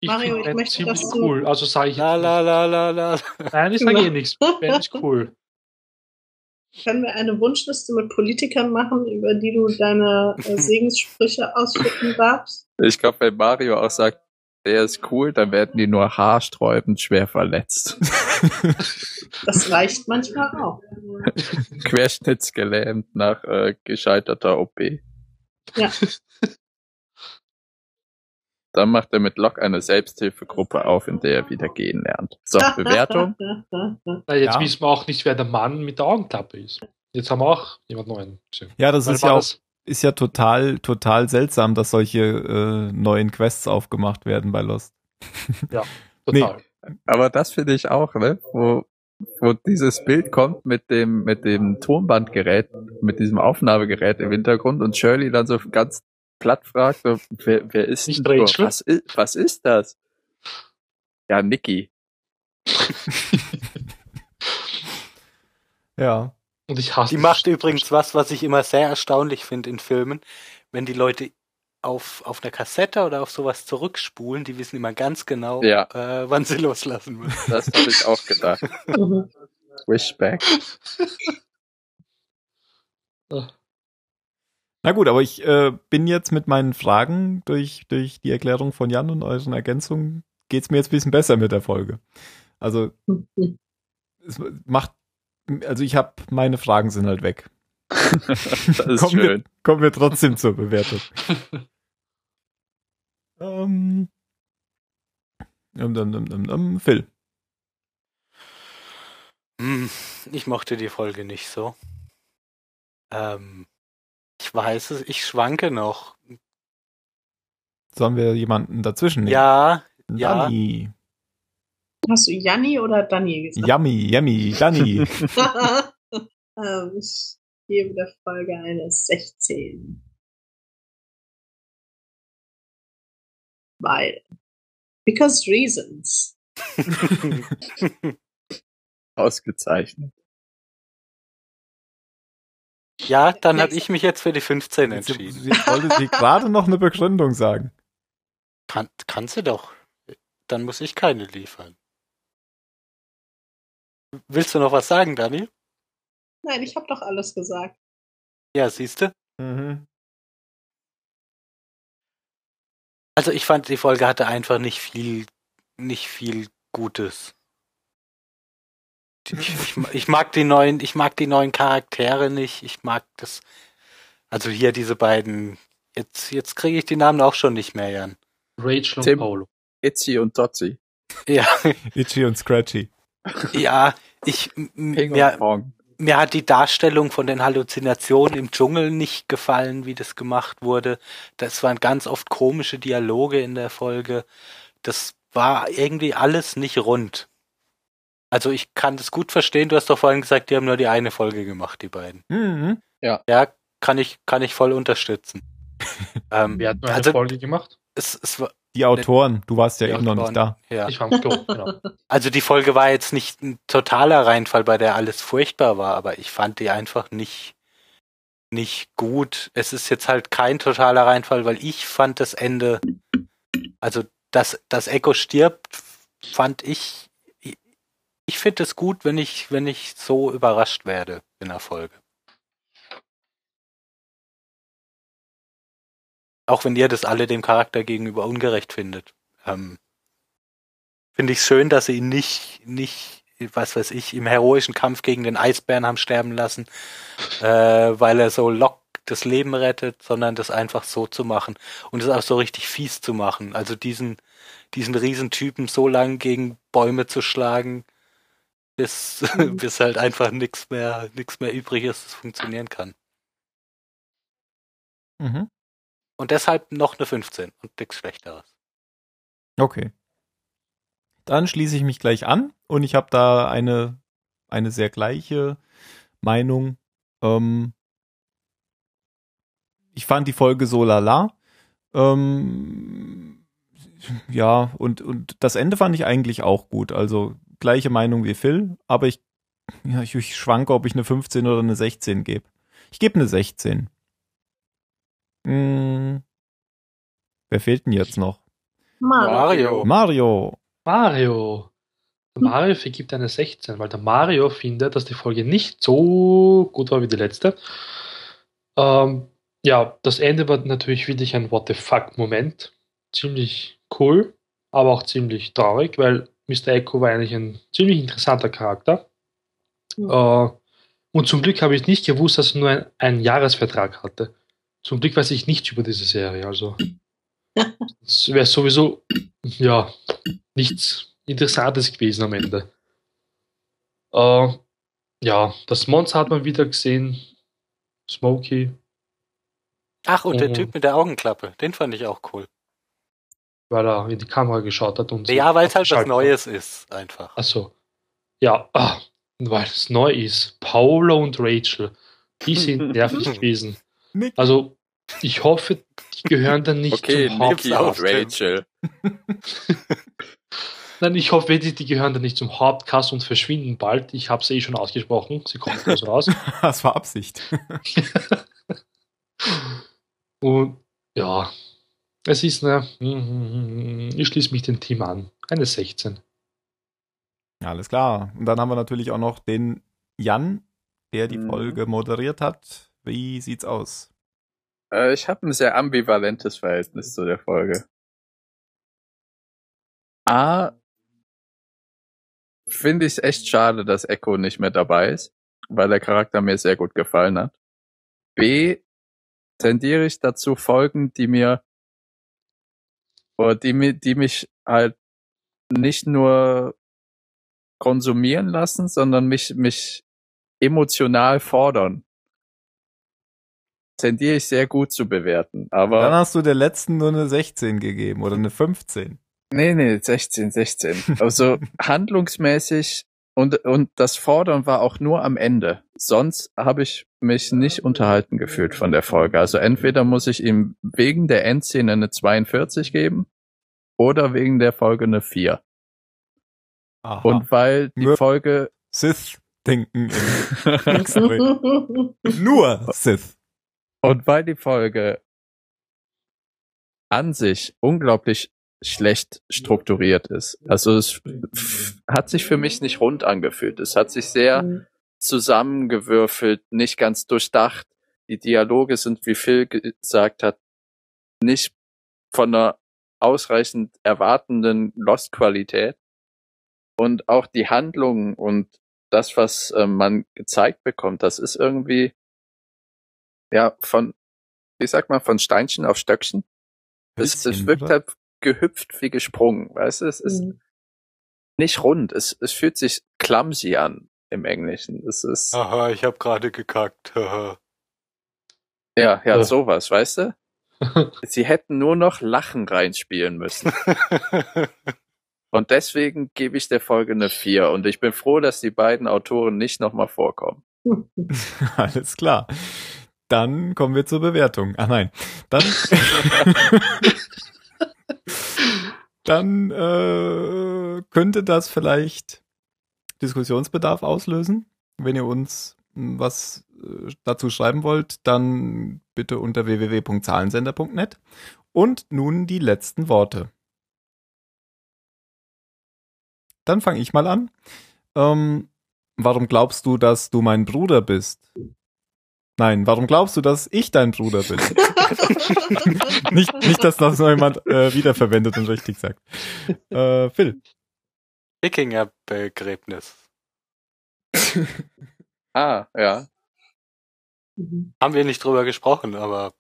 Ich Mario, finde ich Ben möchte, ziemlich dass du- cool. Also sage ich La jetzt la la la la. Nein, ich sage eh nichts. Ben ist cool. Können wir eine Wunschliste mit Politikern machen, über die du deine äh, Segenssprüche ausschütten darfst? Ich glaube, wenn Mario auch sagt, der ist cool, dann werden die nur haarsträubend schwer verletzt. Das reicht manchmal auch. Querschnittsgelähmt nach äh, gescheiterter OP. Ja. Dann macht er mit Locke eine Selbsthilfegruppe auf, in der er wieder gehen lernt. So, Bewertung? Na, jetzt Ja. wissen wir auch nicht, wer der Mann mit der Augenklappe ist. Jetzt haben wir auch jemand neuen. Ja, das Weil ist ja auch, ist ja total, total seltsam, dass solche äh, neuen Quests aufgemacht werden bei Lost. total. Aber das finde ich auch, ne? Wo, wo dieses Bild kommt mit dem, mit dem Tonbandgerät, mit diesem Aufnahmegerät im Hintergrund und Shirley dann so ganz platt fragt, so, wer, wer ist Nicht denn Rachel? was, ist, was ist das? Ja, Niki. Ja. Und ich hasse Die macht übrigens was, was ich immer sehr erstaunlich finde in Filmen, wenn die Leute auf, auf einer Kassette oder auf sowas zurückspulen, die wissen immer ganz genau, Ja. äh, wann sie loslassen müssen. Das habe ich auch gedacht. Mhm. Wishback. Na gut, aber ich äh, bin jetzt mit meinen Fragen durch, durch die Erklärung von Jan und euren Ergänzungen geht's mir jetzt ein bisschen besser mit der Folge. Also Mhm. es macht, also ich habe meine Fragen sind halt weg. Das ist kommen, wir, schön. kommen wir trotzdem zur Bewertung. ähm, um, um, um, um, um, Phil. Hm, Ich mochte die Folge nicht so. Ähm, ich weiß es, ich schwanke noch. Sollen wir jemanden dazwischen nehmen? Ja, ja. Danny. Hast du Janni oder Danny gesagt? Yummy, yummy, Danny. ähm, ich gebe der Folge eine 16. Weil. Because reasons. Ausgezeichnet. ja, dann habe ich mich jetzt für die 15 Jetzt, entschieden. jetzt wollte sie gerade noch eine Begründung sagen. Kann, kann sie doch. Dann muss ich keine liefern. Willst du noch was sagen, Dani? Nein, ich habe doch alles gesagt. Ja, siehste. Mhm. Also ich fand, die Folge hatte einfach nicht viel, nicht viel Gutes. Ich, ich, ich mag die neuen, ich mag die neuen Charaktere nicht. Ich mag das. Also hier diese beiden. Jetzt, jetzt kriege ich die Namen auch schon nicht mehr, Jan. Rachel und Tim. Paolo. Itzy und Dotzy. Ja, Itchy und Scratchy. ja. Ich Ping mir, hat die Darstellung von den Halluzinationen im Dschungel nicht gefallen, wie das gemacht wurde. Das waren ganz oft komische Dialoge in der Folge. Das war irgendwie alles nicht rund. Also ich kann das gut verstehen. Du hast doch vorhin gesagt, die haben nur die eine Folge gemacht, die beiden. Mhm. Ja, kann ich, kann ich voll unterstützen. ähm, Wer hat nur eine also Folge gemacht? es, es war, Die Autoren, du warst ja eben noch nicht da. ja. Ich war Klo, genau. Also die Folge war jetzt nicht ein totaler Reinfall, bei der alles furchtbar war, aber ich fand die einfach nicht nicht gut. Es ist jetzt halt kein totaler Reinfall, weil ich fand das Ende, also dass das Echo stirbt, fand ich ich finde es gut, wenn ich wenn ich so überrascht werde in der Folge. Auch wenn ihr das alle dem Charakter gegenüber ungerecht findet. Ähm, finde ich schön, dass sie ihn nicht, nicht, was weiß ich, im heroischen Kampf gegen den Eisbären haben sterben lassen, äh, weil er so lock das Leben rettet, sondern das einfach so zu machen und es auch so richtig fies zu machen. Also diesen, diesen Riesentypen so lang gegen Bäume zu schlagen, bis, bis halt einfach nichts mehr, nichts mehr übrig ist, das funktionieren kann. Mhm. Und deshalb noch eine 15 und nichts Schlechteres. Okay. Dann schließe ich mich gleich an und ich habe da eine, eine sehr gleiche Meinung. Ähm, ich fand die Folge so lala. Ähm, ja, und, und das Ende fand ich eigentlich auch gut. Also gleiche Meinung wie Phil, aber ich, ja, ich, ich schwanke, ob ich eine 15 oder eine 16 gebe. Ich gebe eine 16. Hm, wer fehlt denn jetzt noch? Mario. Mario. Mario. Der Mario vergibt eine 16, weil der Mario findet, dass die Folge nicht so gut war wie die letzte. Ähm, ja, das Ende war natürlich wirklich ein What the fuck-Moment. Ziemlich cool, aber auch ziemlich traurig, weil Mr. Echo war eigentlich ein ziemlich interessanter Charakter. Mhm. Äh, und zum Glück habe ich nicht gewusst, dass er nur ein, einen Jahresvertrag hatte. Zum Glück weiß ich nichts über diese Serie. Also es wäre sowieso ja nichts Interessantes gewesen am Ende. Äh, ja, das Monster hat man wieder gesehen. Smokey, Ach, und der Oh. Typ mit der Augenklappe, den fand ich auch cool. weil er in die Kamera geschaut hat und Ja, weil es halt was abgeschaltet hat. Neues ist, einfach. Achso. Ja, ah, weil es neu ist. Paolo und Rachel, die sind nervig gewesen. Nick. Also, ich hoffe, die gehören dann nicht Okay, zum Niki Hauptcast. und Rachel. Nein, ich hoffe, die, die gehören dann nicht zum Hauptcast und verschwinden bald. Ich habe es eh schon ausgesprochen. Sie kommen bloß raus. Das war Absicht. Und ja, Es ist eine, ich schließe mich dem Team an. Eine 16. Alles klar. Und dann haben wir natürlich auch noch den Jan, der die Mhm. Folge moderiert hat. Wie sieht's aus? Äh, ich habe ein sehr ambivalentes Verhältnis zu der Folge. A, finde ich es echt schade, dass Echo nicht mehr dabei ist, weil der Charakter mir sehr gut gefallen hat. B, tendiere ich dazu, Folgen, die mir oder die, die mich halt nicht nur konsumieren lassen, sondern mich, mich emotional fordern. Tendiere ich sehr gut zu bewerten. Aber Dann hast du der letzten nur eine 16 gegeben oder eine 15. Nee, nee, 16, 16. Also handlungsmäßig und, und das Fordern war auch nur am Ende. Sonst habe ich mich nicht unterhalten gefühlt von der Folge. Also entweder muss ich ihm wegen der Endszene eine 42 geben oder wegen der Folge eine 4. Aha. Und weil die Nur- Folge Sith-Denken im Extrem. Nur Sith. Und weil die Folge an sich unglaublich schlecht strukturiert ist. Also es hat sich für mich nicht rund angefühlt. Es hat sich sehr zusammengewürfelt, nicht ganz durchdacht. Die Dialoge sind, wie Phil gesagt hat, nicht von einer ausreichend erwartenden Lost-Qualität. Und auch die Handlungen und das, was äh, man gezeigt bekommt, das ist irgendwie ja von, wie sagt man, von Steinchen auf Stöckchen. Es, es Hölzchen, wirkt oder? halt gehüpft wie gesprungen, weißt du? Es ist Mhm. nicht rund. Es, es fühlt sich clumsy an im Englischen. Es ist Aha, ich habe gerade gekackt. Ja, ja, Ja. sowas, weißt du? Sie hätten nur noch Lachen reinspielen müssen. Und deswegen gebe ich der Folge eine 4. Und ich bin froh, dass die beiden Autoren nicht nochmal vorkommen. Alles klar. Dann kommen wir zur Bewertung. Ah nein. Dann, dann äh, könnte das vielleicht Diskussionsbedarf auslösen. Wenn ihr uns mh, was äh, dazu schreiben wollt, dann bitte unter www.zahlensender.net. Und nun die letzten Worte. Dann fange ich mal an. Ähm, warum glaubst du, dass du mein Bruder bist? Nein, warum glaubst du, dass ich dein Bruder bin? nicht, nicht, dass das noch jemand äh, wiederverwendet und richtig sagt. Äh, Phil. Wikingerbegräbnis. Ah, ja. Mhm. Haben wir nicht drüber gesprochen, aber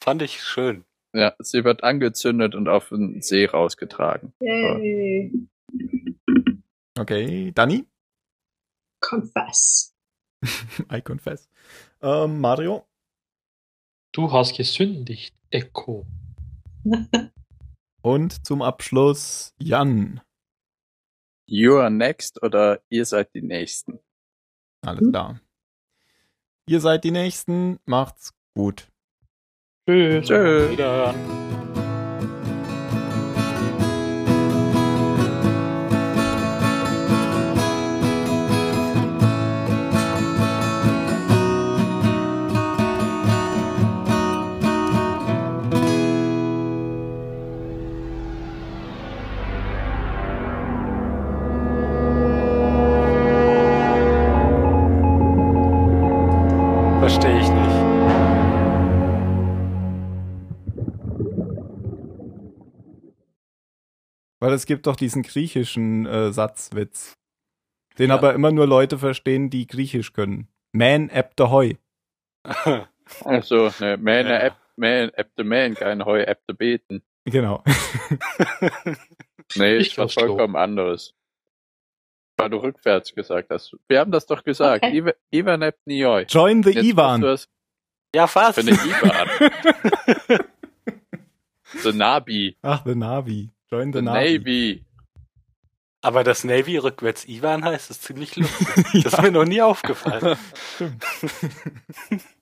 fand ich schön. Ja, sie wird angezündet und auf den See rausgetragen. Yay. Okay, Danny. Confess. I confess. Ähm, Mario. Du hast gesündigt, Echo. Und zum Abschluss Jan. You are next oder ihr seid die Nächsten. Alles Hm. klar. Ihr seid die Nächsten. Macht's gut. Tschüss. Wiederhören. Es gibt doch diesen griechischen äh, Satzwitz. Den Ja. aber immer nur Leute verstehen, die Griechisch können. Man ebte Also, ne, Mähne Ja. Mähne App de Mähne, kein Heu de Beten. Genau. Nee, Ich ist was vollkommen anderes. Weil du rückwärts gesagt hast. Wir haben das doch gesagt. Okay. Iva- Ivan App Nioi. Join the Jetzt Ivan. ja, fast. Für eine Ivan. The Nabi. Ach, the Navi. Join the, The Navi. Navy. Aber dass Navy rückwärts Ivan heißt, ist ziemlich lustig. Das ist mir noch nie aufgefallen. Stimmt.